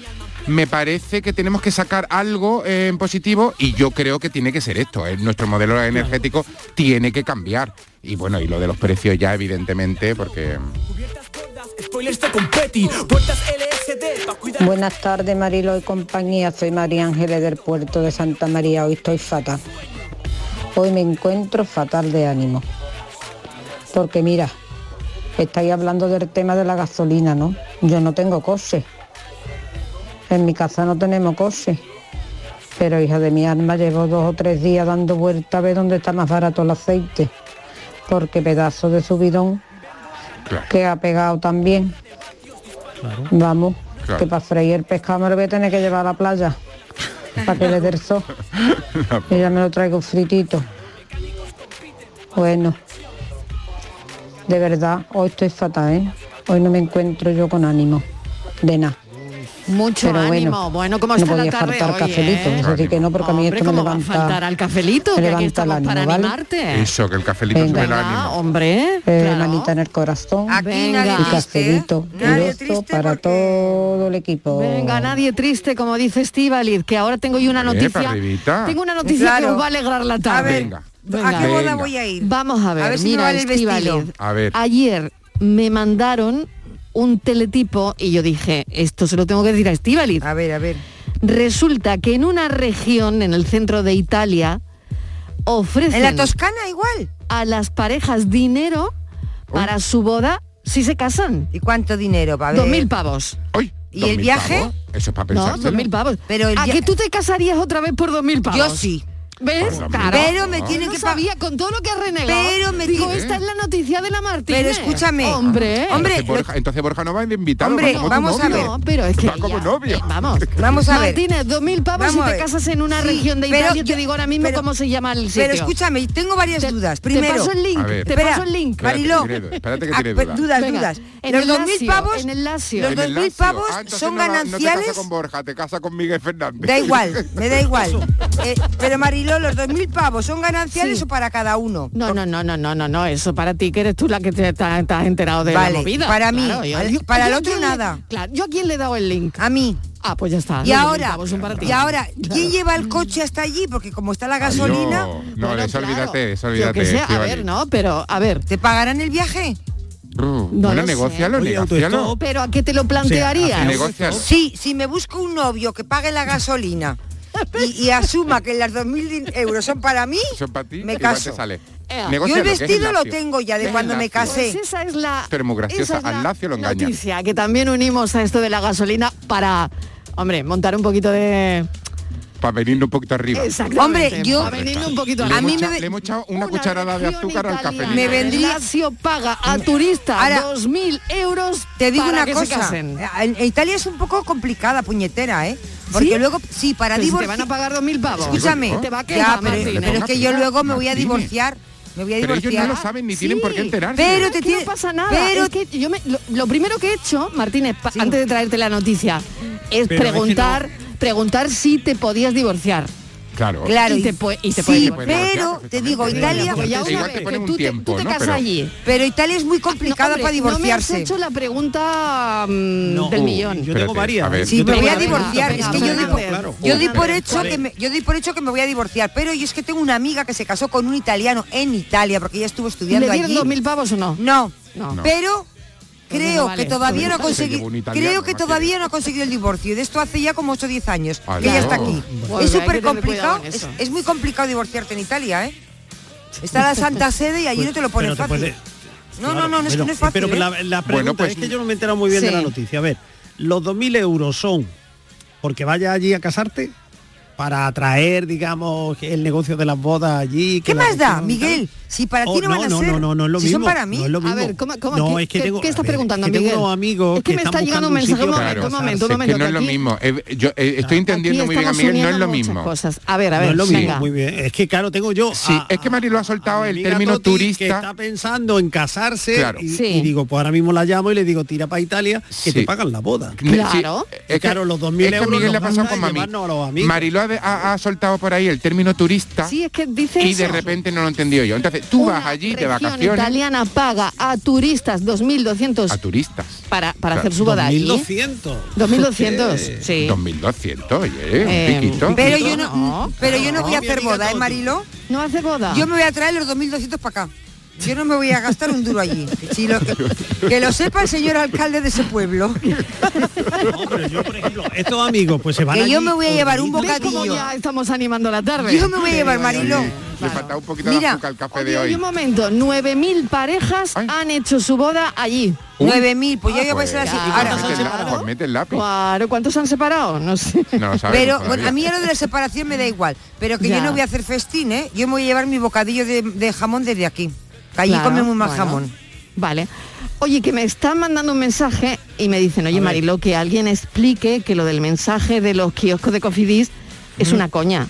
[SPEAKER 11] me parece que tenemos que sacar algo eh, en positivo y yo creo que tiene que ser esto. eh, Nuestro modelo energético tiene que cambiar. Y bueno, y lo de los precios ya evidentemente porque...
[SPEAKER 33] Buenas tardes, Marilo y compañía. Soy María Ángeles del puerto de Santa María. Hoy estoy fatal. Hoy me encuentro fatal de ánimo. Porque mira, estáis hablando del tema de la gasolina, ¿no? Yo no tengo coche. En mi casa no tenemos coche. Pero hija de mi alma, llevo dos o tres días dando vuelta a ver dónde está más barato el aceite. Porque pedazo de subidón que ha pegado también. Vamos, que para freír el pescado me lo voy a tener que llevar a la playa. para que le dé el sol. [LAUGHS] Y ya me lo traigo fritito. Bueno, de verdad, hoy estoy fatal, ¿eh? Hoy no me encuentro yo con ánimo de nada.
[SPEAKER 10] Mucho
[SPEAKER 33] Pero
[SPEAKER 10] ánimo.
[SPEAKER 33] bueno,
[SPEAKER 10] Bueno, ¿cómo
[SPEAKER 33] no
[SPEAKER 10] está la
[SPEAKER 33] podía
[SPEAKER 10] tarde
[SPEAKER 33] faltar
[SPEAKER 10] hoy,
[SPEAKER 33] cafelito,
[SPEAKER 10] eh?
[SPEAKER 33] eso sí que no, porque a mí
[SPEAKER 10] Hombre,
[SPEAKER 33] esto me
[SPEAKER 10] ¿cómo va a
[SPEAKER 33] levanta,
[SPEAKER 10] faltar al cafelito?
[SPEAKER 33] me
[SPEAKER 10] Que aquí
[SPEAKER 33] levanta el ánimo,
[SPEAKER 10] para
[SPEAKER 33] ¿vale?
[SPEAKER 10] animarte.
[SPEAKER 11] Eso, que el cafelito
[SPEAKER 33] Venga.
[SPEAKER 11] sube el
[SPEAKER 10] Venga,
[SPEAKER 11] ánimo.
[SPEAKER 10] hombre,
[SPEAKER 33] Eh,
[SPEAKER 10] claro.
[SPEAKER 33] manita en el corazón
[SPEAKER 13] Aquí
[SPEAKER 10] Venga.
[SPEAKER 13] nadie
[SPEAKER 33] y
[SPEAKER 13] triste, ¿eh?
[SPEAKER 33] cafelito
[SPEAKER 13] Nadie
[SPEAKER 33] y
[SPEAKER 13] triste
[SPEAKER 33] para
[SPEAKER 13] porque-
[SPEAKER 33] todo el equipo.
[SPEAKER 10] Venga, nadie triste, como dice Estíbaliz, que ahora tengo yo una
[SPEAKER 11] Eh,
[SPEAKER 10] noticia.
[SPEAKER 11] para.
[SPEAKER 10] Tengo una noticia
[SPEAKER 13] Claro.
[SPEAKER 10] que os va a alegrar la tarde.
[SPEAKER 13] A ver,
[SPEAKER 11] Venga.
[SPEAKER 13] ¿a qué boda
[SPEAKER 11] Venga.
[SPEAKER 13] voy a ir?
[SPEAKER 10] Vamos a ver,
[SPEAKER 13] A ver si
[SPEAKER 10] mira,
[SPEAKER 11] ver.
[SPEAKER 10] ayer me mandaron un teletipo y yo dije, esto se lo tengo que decir a Estíbaliz.
[SPEAKER 13] A ver, a ver.
[SPEAKER 10] Resulta que en una región, en el centro de Italia, ofrecen
[SPEAKER 13] ¿En la Toscana igual?
[SPEAKER 10] a las parejas dinero para su boda si se casan.
[SPEAKER 13] ¿Y cuánto dinero? Va a.
[SPEAKER 10] Dos mil pavos.
[SPEAKER 13] ¿Y
[SPEAKER 11] ¿Dos
[SPEAKER 13] el viaje?
[SPEAKER 11] pavos? Eso es para
[SPEAKER 10] No, dos mil pavos.
[SPEAKER 13] Pero el
[SPEAKER 10] ¿A que tú te casarías otra vez por dos mil pavos?
[SPEAKER 13] Yo sí.
[SPEAKER 10] ¿Ves? Claro.
[SPEAKER 13] Pero me
[SPEAKER 11] No.
[SPEAKER 13] tienen
[SPEAKER 10] no
[SPEAKER 13] que
[SPEAKER 10] sabía con todo lo que ha renegado.
[SPEAKER 13] Pero me
[SPEAKER 10] Digo,
[SPEAKER 13] tiene-
[SPEAKER 10] esta es la noticia de la Martínez.
[SPEAKER 13] Pero escúchame.
[SPEAKER 10] Hombre.
[SPEAKER 13] Hombre,
[SPEAKER 11] entonces, Borja, entonces Borja no va de invitado.
[SPEAKER 13] Hombre,
[SPEAKER 11] va
[SPEAKER 13] vamos a ver.
[SPEAKER 10] No, pero es que
[SPEAKER 11] Va como novio.
[SPEAKER 10] eh, vamos. [LAUGHS]
[SPEAKER 13] Vamos a ver.
[SPEAKER 10] Martínez, dos mil pavos
[SPEAKER 13] Vamos
[SPEAKER 10] si te casas en una
[SPEAKER 13] Sí,
[SPEAKER 10] región de Italia.
[SPEAKER 13] yo-
[SPEAKER 10] te digo ahora mismo
[SPEAKER 13] pero-
[SPEAKER 10] cómo se llama el sitio.
[SPEAKER 13] Pero escúchame, tengo varias
[SPEAKER 10] Te-
[SPEAKER 13] dudas.
[SPEAKER 10] Te
[SPEAKER 13] Primero,
[SPEAKER 10] paso el link.
[SPEAKER 11] Ver.
[SPEAKER 10] Te
[SPEAKER 13] Espera,
[SPEAKER 10] paso el link.
[SPEAKER 13] Mariló.
[SPEAKER 11] tiene- espérate que
[SPEAKER 13] Ah,
[SPEAKER 11] tiene
[SPEAKER 13] pe-
[SPEAKER 11] dudas.
[SPEAKER 13] dudas,
[SPEAKER 10] Venga,
[SPEAKER 13] dudas.
[SPEAKER 10] en
[SPEAKER 13] Los
[SPEAKER 10] el
[SPEAKER 13] dos mil pavos,
[SPEAKER 10] en el Lazio.
[SPEAKER 13] los dos mil pavos
[SPEAKER 11] Ah,
[SPEAKER 13] son
[SPEAKER 11] No te
[SPEAKER 13] gananciales.
[SPEAKER 11] casas con Borja, te casas con Miguel Fernández.
[SPEAKER 13] Da igual, me da igual. Pero [LAUGHS] Mariló, los dos mil pavos son gananciales
[SPEAKER 10] Sí.
[SPEAKER 13] o para cada uno.
[SPEAKER 10] No, no, no, no, no, no, no, eso para ti, que eres tú la que te, has enterado de
[SPEAKER 13] Vale,
[SPEAKER 10] la movida.
[SPEAKER 13] para mí,
[SPEAKER 10] yo-
[SPEAKER 13] al-
[SPEAKER 10] yo-
[SPEAKER 13] para el
[SPEAKER 10] yo
[SPEAKER 13] otro
[SPEAKER 10] le-
[SPEAKER 13] nada.
[SPEAKER 10] claro, yo a quién le he dado el link.
[SPEAKER 13] A mí.
[SPEAKER 10] Ah, pues ya está.
[SPEAKER 13] Y
[SPEAKER 10] los
[SPEAKER 13] ahora,
[SPEAKER 10] pavos son para ti.
[SPEAKER 13] y ahora, ¿quién lleva el coche hasta allí? Porque como está la gasolina,
[SPEAKER 11] No, no,
[SPEAKER 10] Bueno,
[SPEAKER 11] de eso
[SPEAKER 10] claro.
[SPEAKER 11] olvídate, de eso
[SPEAKER 10] Yo
[SPEAKER 11] olvídate.
[SPEAKER 10] que sé, a ver, no, pero a ver.
[SPEAKER 13] ¿te pagarán el viaje?
[SPEAKER 11] Uh,
[SPEAKER 10] No
[SPEAKER 11] bueno, negocialo, negocialo.
[SPEAKER 10] Pero a qué te lo plantearías.
[SPEAKER 13] Sí, si me busco un novio que pague la gasolina y, y asuma que las dos mil euros son para mí,
[SPEAKER 11] Son para ti,
[SPEAKER 13] me caso.
[SPEAKER 11] te sale.
[SPEAKER 10] Ea.
[SPEAKER 13] Yo el vestido lo tengo ya de cuando me casé.
[SPEAKER 10] Pues esa es la.
[SPEAKER 11] Pero muy graciosa,
[SPEAKER 10] esa es
[SPEAKER 11] al
[SPEAKER 10] la
[SPEAKER 11] Lazio lo engaña.
[SPEAKER 10] Noticia que también unimos a esto de la gasolina para, hombre, montar un poquito de
[SPEAKER 11] para venirnos un poquito arriba.
[SPEAKER 13] Hombre, yo
[SPEAKER 10] venirnos un poquito
[SPEAKER 11] arriba.
[SPEAKER 13] A mí me
[SPEAKER 11] le hemos echado una, una cucharada de azúcar al café.
[SPEAKER 13] Me vendría
[SPEAKER 10] paga a turista
[SPEAKER 13] Ahora,
[SPEAKER 10] 2.000 euros.
[SPEAKER 13] Te digo
[SPEAKER 10] para
[SPEAKER 13] una
[SPEAKER 10] que
[SPEAKER 13] cosa. Se Italia es un poco complicada, puñetera, ¿eh? Porque
[SPEAKER 10] ¿Sí?
[SPEAKER 13] luego, sí, para
[SPEAKER 10] pues divorciar. Si te van a pagar 2.000 pavos.
[SPEAKER 13] Escúchame.
[SPEAKER 10] Pues te va a quedar,
[SPEAKER 13] ya,
[SPEAKER 10] pero,
[SPEAKER 13] pero es ¿eh? que yo luego me voy a divorciar. Me voy a divorciar.
[SPEAKER 11] Pero ellos no lo saben ni sí, tienen por qué enterarse.
[SPEAKER 13] Pero te tiene,
[SPEAKER 10] no pasa nada.
[SPEAKER 13] Pero
[SPEAKER 10] es que yo me, lo, lo, primero que he hecho, Martínez, sí. antes de traerte la noticia, es
[SPEAKER 12] pero preguntar. Es que
[SPEAKER 10] no preguntar si te podías divorciar.
[SPEAKER 11] Claro.
[SPEAKER 13] claro.
[SPEAKER 10] Y te, y te
[SPEAKER 13] sí, pero te digo, Italia...
[SPEAKER 10] Tú, te, casas allí.
[SPEAKER 13] Pero Italia es muy ah,
[SPEAKER 10] complicada
[SPEAKER 13] para divorciarse.
[SPEAKER 10] No me has hecho la pregunta mm, del
[SPEAKER 12] uh,
[SPEAKER 10] millón.
[SPEAKER 12] Yo tengo varias.
[SPEAKER 11] Ver,
[SPEAKER 13] sí, me voy a divorciar. Es que yo doy, por, hecho que me, yo hecho que me voy a divorciar. Pero yo es que tengo una amiga que se casó con un italiano en Italia, porque ella estuvo estudiando ¿Le
[SPEAKER 10] dieron
[SPEAKER 13] allí.
[SPEAKER 10] dos mil pavos o no?
[SPEAKER 13] No.
[SPEAKER 10] No.
[SPEAKER 13] Pero creo que todavía no ha conseguido creo que todavía no ha conseguido el divorcio y de esto hace ya como 8 o 10 años que
[SPEAKER 11] ya
[SPEAKER 13] está aquí es súper complicado es, muy complicado divorciarte en Italia ¿eh? está la santa sede y allí no te lo ponen
[SPEAKER 12] pues,
[SPEAKER 13] fácil no, no, no, no, es, no es fácil.
[SPEAKER 12] Pero la, ¿eh? pregunta
[SPEAKER 11] bueno,
[SPEAKER 12] es que yo no me he enterado muy bien
[SPEAKER 10] sí.
[SPEAKER 12] de la noticia. A ver, los 2.000 euros son porque vaya allí a casarte para atraer, digamos, el negocio de las bodas allí.
[SPEAKER 13] ¿Qué más da, Miguel? Si para ti
[SPEAKER 12] oh,
[SPEAKER 13] no, van a ser,
[SPEAKER 12] no, no, no, no es lo mismo.
[SPEAKER 13] para mí.
[SPEAKER 10] A ver, ¿cómo,
[SPEAKER 12] no, es que tengo,
[SPEAKER 10] ¿qué estás preguntando, Miguel?
[SPEAKER 12] Amigos
[SPEAKER 10] es que, me está llegando un mensaje. Un momento, un momento, un momento.
[SPEAKER 11] no es lo mismo. Eh, yo eh, estoy entendiendo muy bien a Miguel, no es lo mismo.
[SPEAKER 10] Cosas. A ver, a ver,
[SPEAKER 12] no es. Muy bien. Es que claro, tengo yo.
[SPEAKER 11] Sí, es que Marilo ha soltado el término turista.
[SPEAKER 12] Está pensando en casarse y digo, pues ahora mismo la llamo y le digo, tira para Italia, que te pagan la boda.
[SPEAKER 10] Claro.
[SPEAKER 12] Claro, los 2.000 euros.
[SPEAKER 11] Es que Miguel le ha pasado con ha ha, soltado por ahí el término turista.
[SPEAKER 10] Sí, es que dice
[SPEAKER 11] Y de repente no lo he yo. Entonces, tú vas allí de vacaciones.
[SPEAKER 10] italiana paga a turistas 2200
[SPEAKER 11] A turistas.
[SPEAKER 10] Para, para hacer su boda
[SPEAKER 12] 2200.
[SPEAKER 10] 2200. Sí.
[SPEAKER 11] 2200, oye, un eh, piquito.
[SPEAKER 13] Pero yo no, pero yo no, voy a hacer boda, ¿eh, Marilo?
[SPEAKER 10] No hace boda.
[SPEAKER 13] Yo me voy a traer los 2200 para acá yo no me voy a gastar un duro allí. Que, lo sepa el señor alcalde de ese pueblo.
[SPEAKER 12] Estos amigos, pues se van
[SPEAKER 13] Que yo me voy a llevar un bocadillo.
[SPEAKER 10] Estamos animando la tarde.
[SPEAKER 13] Yo me voy a llevar,
[SPEAKER 11] Marilón. Falta un poquito
[SPEAKER 13] Mira, de
[SPEAKER 11] azúcar al café de hoy.
[SPEAKER 10] un momento, 9.000 parejas han hecho su boda allí.
[SPEAKER 13] 9.000, pues
[SPEAKER 11] ah,
[SPEAKER 13] yo voy a ser así. Ahora,
[SPEAKER 11] mete el lápiz.
[SPEAKER 10] Claro, ¿cuántos han separado? No sé.
[SPEAKER 13] Pero a mí lo de la separación me da igual, pero que yo no voy a hacer festín. ¿eh? Yo me voy a llevar mi bocadillo de jamón desde aquí. Allí comemos más jamón.
[SPEAKER 10] Vale. Oye, que me están mandando un mensaje y me dicen, oye Marilo, que alguien explique que lo del mensaje de los kioscos de Cofidis es una coña.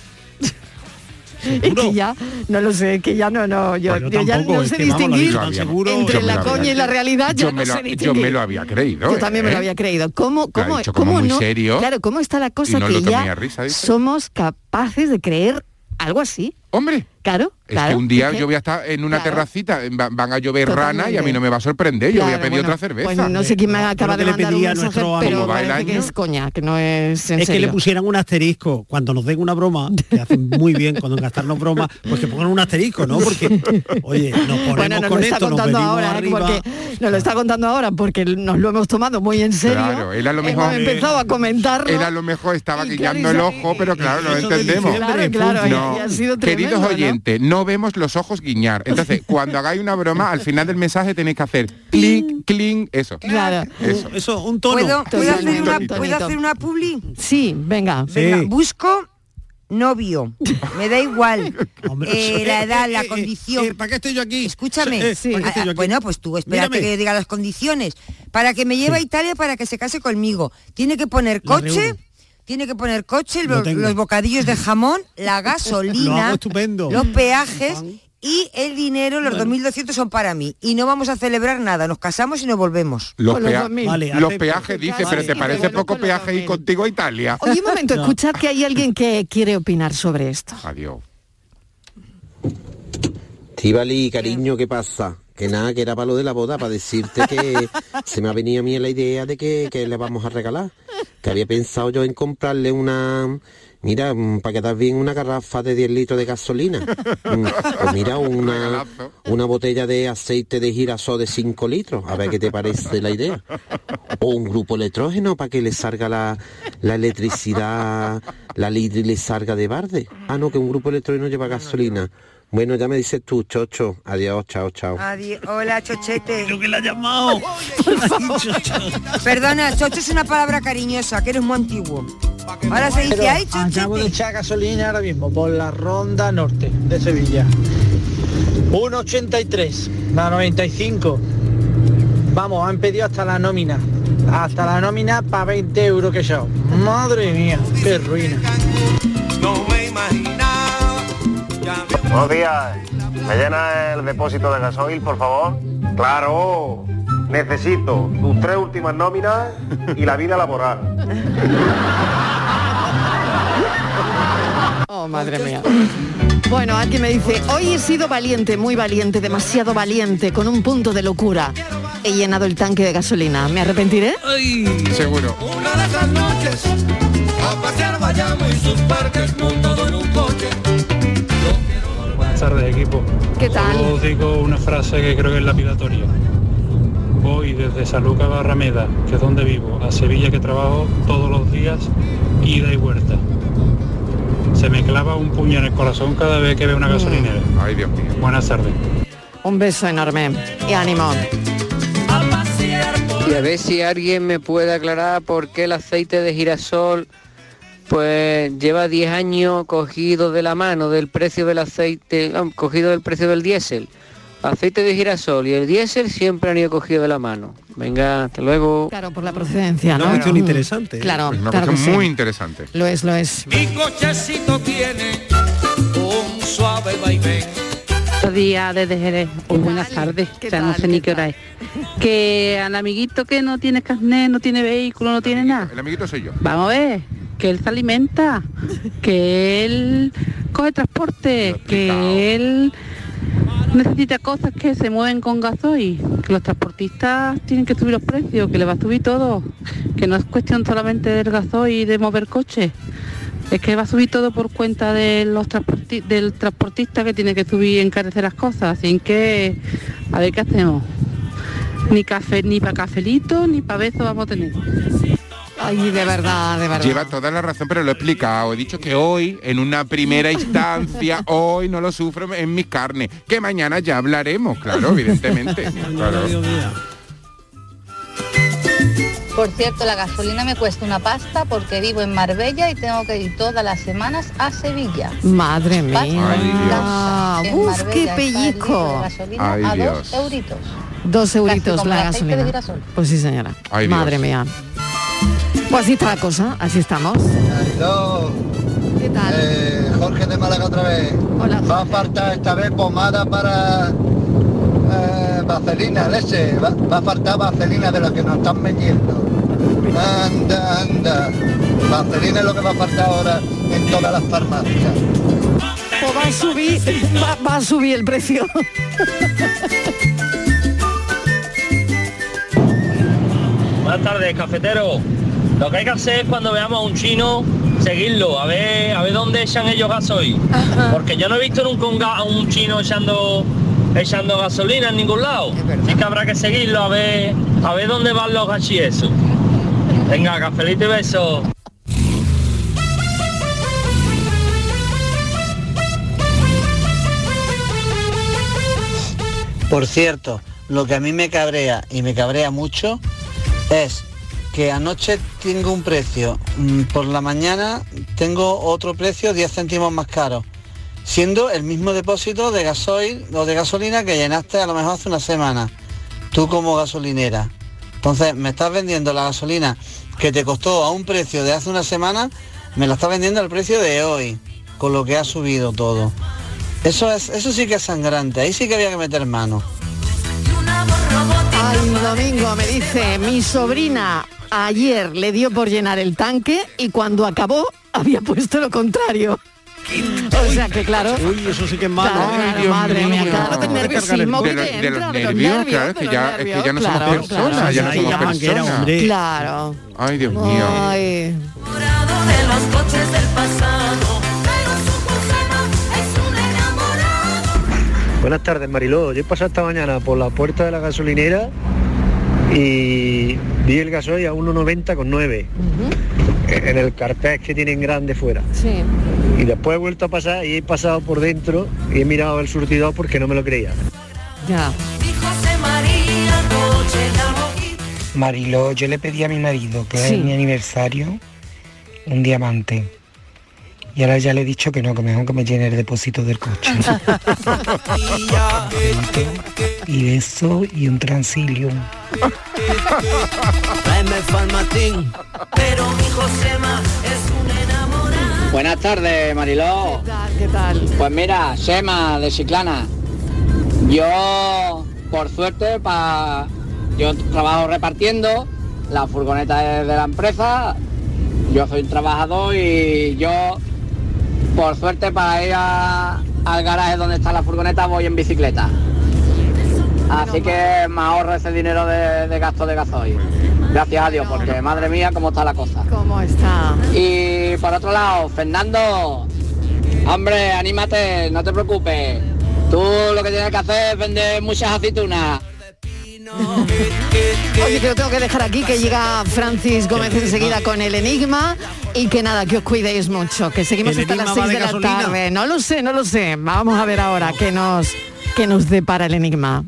[SPEAKER 10] y [LAUGHS] que ya, no lo sé, que ya no, no, yo, ya no sé distinguir entre la coña y la realidad,
[SPEAKER 11] yo,
[SPEAKER 10] no sé distinguir.
[SPEAKER 11] Yo me lo había creído.
[SPEAKER 10] Yo también me lo había creído. ¿Cómo, cómo, cómo, no? Claro, ¿cómo está la cosa que ya somos capaces de creer algo así?
[SPEAKER 11] Hombre.
[SPEAKER 10] Claro.
[SPEAKER 11] Es que un día yo voy a estar en una terracita, van a llover rana y a mí no me va a sorprender, yo voy a pedir otra pues cerveza.
[SPEAKER 10] Pues no sé quién me acaba de mandar un mensaje, pero que es coña, que no es
[SPEAKER 12] Es que le pusieran un asterisco, cuando nos den una broma, que hacen muy bien cuando gastarnos bromas, pues que pongan un asterisco, ¿no? Porque, oye, nos ponemos
[SPEAKER 10] bueno, nos lo está contando ahora, ¿eh?
[SPEAKER 12] arriba,
[SPEAKER 10] porque. Nos lo está contando ahora porque nos lo hemos tomado muy en serio.
[SPEAKER 11] Claro, él a lo mejor...
[SPEAKER 10] empezado a comentarlo.
[SPEAKER 11] Él a lo mejor estaba guiñando el ojo, pero claro, lo entendemos.
[SPEAKER 10] Claro,
[SPEAKER 11] pues,
[SPEAKER 10] claro, ha sido tremendo
[SPEAKER 11] queridos ¿no? vemos los ojos guiñar. Entonces, [LAUGHS] cuando hagáis una broma, al final del mensaje tenéis que hacer clic, clic, eso.
[SPEAKER 10] Claro.
[SPEAKER 11] Eso.
[SPEAKER 12] eso, un tono.
[SPEAKER 13] ¿Puedo, ¿puedo hacer, una, ¿puedo hacer una publi?
[SPEAKER 10] Sí, venga.
[SPEAKER 13] Busco novio, me da igual [LAUGHS] eh, la edad,
[SPEAKER 12] eh,
[SPEAKER 13] la
[SPEAKER 12] eh, eh, condición. ¿Para qué estoy yo aquí?
[SPEAKER 13] Escúchame. Bueno, pues tú espérate que diga las condiciones. Para que me lleve a Italia para que se case conmigo. Tiene que poner coche tiene que poner coche, los bocadillos de jamón, la [LAUGHS] gasolina, los peajes y el dinero, los
[SPEAKER 12] bueno.
[SPEAKER 13] 2.200 son para mí. Y no vamos a celebrar nada, nos casamos y nos volvemos.
[SPEAKER 11] Los,
[SPEAKER 10] los,
[SPEAKER 12] vale,
[SPEAKER 11] los peajes, dice, pero te parece poco peaje ir contigo a Italia.
[SPEAKER 10] Oye, un momento, [LAUGHS]
[SPEAKER 12] no.
[SPEAKER 10] escuchad que hay alguien que quiere opinar sobre esto.
[SPEAKER 11] Adiós.
[SPEAKER 34] Tibali, cariño, ¿qué pasa? Que nada, que era para lo de la boda, para decirte que [LAUGHS] se me ha venido a mí la idea de que, que le vamos a regalar que había pensado yo en comprarle una, mira, para quedar bien una garrafa de 10 litros de gasolina. o [LAUGHS] mm, pues mira, una, una botella de aceite de girasol de 5 litros. A ver qué te parece la idea. O un grupo electrógeno para que le salga la, la electricidad, la litri le salga de barde. Ah, no, que un grupo electrógeno lleva gasolina. Bueno, ya me dices tú, Chocho. Adiós, chao, chao.
[SPEAKER 13] Adiós. Hola, Chochete.
[SPEAKER 12] Creo que la ha llamado.
[SPEAKER 13] Perdona, Chocho es una palabra cariñosa, que eres muy antiguo. Ahora se dice, ay, ah, Chochete.
[SPEAKER 35] Acabo de echar gasolina ahora mismo por la ronda norte de Sevilla. 1,83, la 95. Vamos, han pedido hasta la nómina. Hasta la nómina para 20 euros que yo. Madre mía, qué ruina.
[SPEAKER 36] Buenos días. ¿Me llena el depósito de gasoil, por favor? Claro. Necesito tus tres últimas nóminas y la vida laboral. [LAUGHS]
[SPEAKER 10] Oh, madre mía. Bueno, aquí me dice, hoy he sido valiente, muy valiente, demasiado valiente, con un punto de locura. He llenado el tanque de gasolina. ¿Me arrepentiré?
[SPEAKER 11] Seguro.
[SPEAKER 32] Una de esas noches, a pasear vayamos y sus parques, todo
[SPEAKER 37] tardes, equipo.
[SPEAKER 10] ¿Qué tal?
[SPEAKER 37] Yo digo una frase que creo que es lapidatoria. Voy desde Saluca Barrameda, que es donde vivo, a Sevilla, que trabajo todos los días, ida y vuelta. Se me clava un puño en el corazón cada vez que veo una gasolinera.
[SPEAKER 11] Ay, Dios mío.
[SPEAKER 37] Buenas tardes.
[SPEAKER 10] Un beso enorme y ánimo.
[SPEAKER 31] Y a ver si alguien me puede aclarar por qué el aceite de girasol pues lleva 10 años cogido de la mano del precio del aceite, cogido del precio del diésel. Aceite de girasol y el diésel siempre han ido cogido de la mano. Venga, hasta luego.
[SPEAKER 10] Claro, por la procedencia,
[SPEAKER 12] Una
[SPEAKER 10] ¿no?
[SPEAKER 12] cuestión
[SPEAKER 10] Mm.
[SPEAKER 12] interesante. ¿eh?
[SPEAKER 10] Claro,
[SPEAKER 11] Una
[SPEAKER 10] claro que
[SPEAKER 11] cuestión
[SPEAKER 10] sí.
[SPEAKER 11] muy interesante.
[SPEAKER 10] Lo es, lo es.
[SPEAKER 32] Mi cochecito tiene un suave vaivén.
[SPEAKER 38] Buenos días desde Jerez. Buenas tardes.
[SPEAKER 10] ¿Qué
[SPEAKER 38] O sea, no
[SPEAKER 10] tal?
[SPEAKER 38] sé ni qué hora es. Que al amiguito que no tiene carnet, no tiene vehículo, no tiene nada.
[SPEAKER 11] El amiguito soy yo.
[SPEAKER 38] Vamos a ver, que él se alimenta, que él coge transporte, que él necesita cosas que se mueven con gasoil, que los transportistas tienen que subir los precios, que le va a subir todo, que no es cuestión solamente del gasoil y de mover coches. Es que va a subir todo por cuenta de los transporti- del transportista que tiene que subir y encarecer las cosas. Así que, a ver qué hacemos. Ni café, ni para cafelito, ni para beso vamos a tener.
[SPEAKER 10] Ay, de verdad, de verdad.
[SPEAKER 11] Lleva toda la razón, pero lo he explicado. He dicho que hoy, en una primera [LAUGHS] instancia, hoy no lo sufro en mis carnes. Que mañana ya hablaremos, claro, evidentemente. [LAUGHS] Claro.
[SPEAKER 39] Por cierto, la gasolina me cuesta una pasta porque vivo en Marbella y tengo que ir todas las semanas a Sevilla.
[SPEAKER 10] Madre mía.
[SPEAKER 39] Ay, Dios.
[SPEAKER 10] Uf, qué pellizco.
[SPEAKER 39] gasolina
[SPEAKER 11] Ay,
[SPEAKER 39] a
[SPEAKER 11] Dios.
[SPEAKER 39] dos euritos.
[SPEAKER 10] Dos euritos la gasolina. Pues sí, señora.
[SPEAKER 11] Ay, Dios.
[SPEAKER 10] Madre mía. Pues así está la cosa, así estamos. ¿Qué tal?
[SPEAKER 40] Eh, Jorge de Málaga otra vez. Va a faltar esta vez pomada para eh, vaselina, leche. Va, va a faltar vaselina de lo que nos están vendiendo. Anda, anda. Vaselina es lo que va a faltar ahora en todas las farmacias.
[SPEAKER 10] Pues va a subir, va, va a subir el precio.
[SPEAKER 41] Buenas tardes, cafetero. Lo que hay que hacer es cuando veamos a un chino, seguirlo, a ver, a ver dónde echan ellos gasoil. Porque yo no he visto nunca a un chino echando echando gasolina en ningún lado. Así que habrá que seguirlo a ver, a ver dónde van los gachis esos. Venga, cafelito y beso.
[SPEAKER 42] Por cierto, lo que a mí me cabrea y me cabrea mucho es que anoche tengo un precio, mm, por la mañana tengo otro precio 10 céntimos más caro, siendo el mismo depósito de gasoil o de gasolina que llenaste a lo mejor hace una semana, tú como gasolinera. Entonces me estás vendiendo la gasolina que te costó a un precio de hace una semana, me la estás vendiendo al precio de hoy, con lo que ha subido todo. Eso es, eso sí que es sangrante, ahí sí que había que meter mano.
[SPEAKER 10] Ay, Domingo me dice, mi sobrina ayer le dio por llenar el tanque y cuando acabó había puesto lo contrario. O sea que claro.
[SPEAKER 12] Uy, eso sí que es malo.
[SPEAKER 10] Claro,
[SPEAKER 12] Ay,
[SPEAKER 10] claro,
[SPEAKER 12] Dios
[SPEAKER 10] madre mía,
[SPEAKER 12] mío.
[SPEAKER 10] claro, del nerviosismo
[SPEAKER 11] De
[SPEAKER 10] que
[SPEAKER 11] los-
[SPEAKER 10] te
[SPEAKER 11] de los
[SPEAKER 10] entra, de los
[SPEAKER 11] nervios,
[SPEAKER 10] nervios,
[SPEAKER 11] claro, es que
[SPEAKER 10] de
[SPEAKER 11] ya, es que ya no somos
[SPEAKER 10] claro,
[SPEAKER 11] personas,
[SPEAKER 10] claro.
[SPEAKER 11] ya no somos personas.
[SPEAKER 10] hombre. Claro.
[SPEAKER 11] Ay, Dios mío.
[SPEAKER 10] Ay.
[SPEAKER 32] de los coches del pasado.
[SPEAKER 43] Buenas tardes, Mariló. Yo he pasado esta mañana por la puerta de la gasolinera y vi el gasoil a 1,90 con 9 en el carpet que tienen grande fuera.
[SPEAKER 10] Sí.
[SPEAKER 43] Y después he vuelto a pasar y he pasado por dentro y he mirado el surtidor porque no me lo creía.
[SPEAKER 10] Ya.
[SPEAKER 44] Mariló, yo le pedí a mi marido, que
[SPEAKER 10] Sí.
[SPEAKER 44] es mi aniversario, un diamante. Y ahora ya le he dicho que no, que mejor que me llene el depósito del coche. [LAUGHS] y eso y un transilium.
[SPEAKER 45] Buenas tardes, Mariló.
[SPEAKER 10] ¿Qué tal?
[SPEAKER 45] Pues mira, Sema de Chiclana.
[SPEAKER 46] Yo, por suerte, pa, yo trabajo repartiendo, la furgoneta es de la empresa, yo soy un trabajador y yo, por suerte, para ir a- al garaje donde está la furgoneta voy en bicicleta. Así que me ahorro ese dinero de, de gasto de gasoil. Gracias a Dios, porque madre mía, cómo está la cosa.
[SPEAKER 10] ¿Cómo está?
[SPEAKER 46] Y por otro lado, Fernando, hombre, anímate, no te preocupes. Tú lo que tienes que hacer es vender muchas aceitunas.
[SPEAKER 10] Oye, que lo tengo que dejar aquí, que llega Francis Gómez enseguida con el enigma y que nada, que os cuidéis mucho, que seguimos
[SPEAKER 12] ¿El
[SPEAKER 10] hasta las
[SPEAKER 12] enigma va
[SPEAKER 10] 6 de,
[SPEAKER 12] de
[SPEAKER 10] la tarde. No lo sé, no lo sé. Vamos a ver ahora qué nos, qué nos depara el enigma.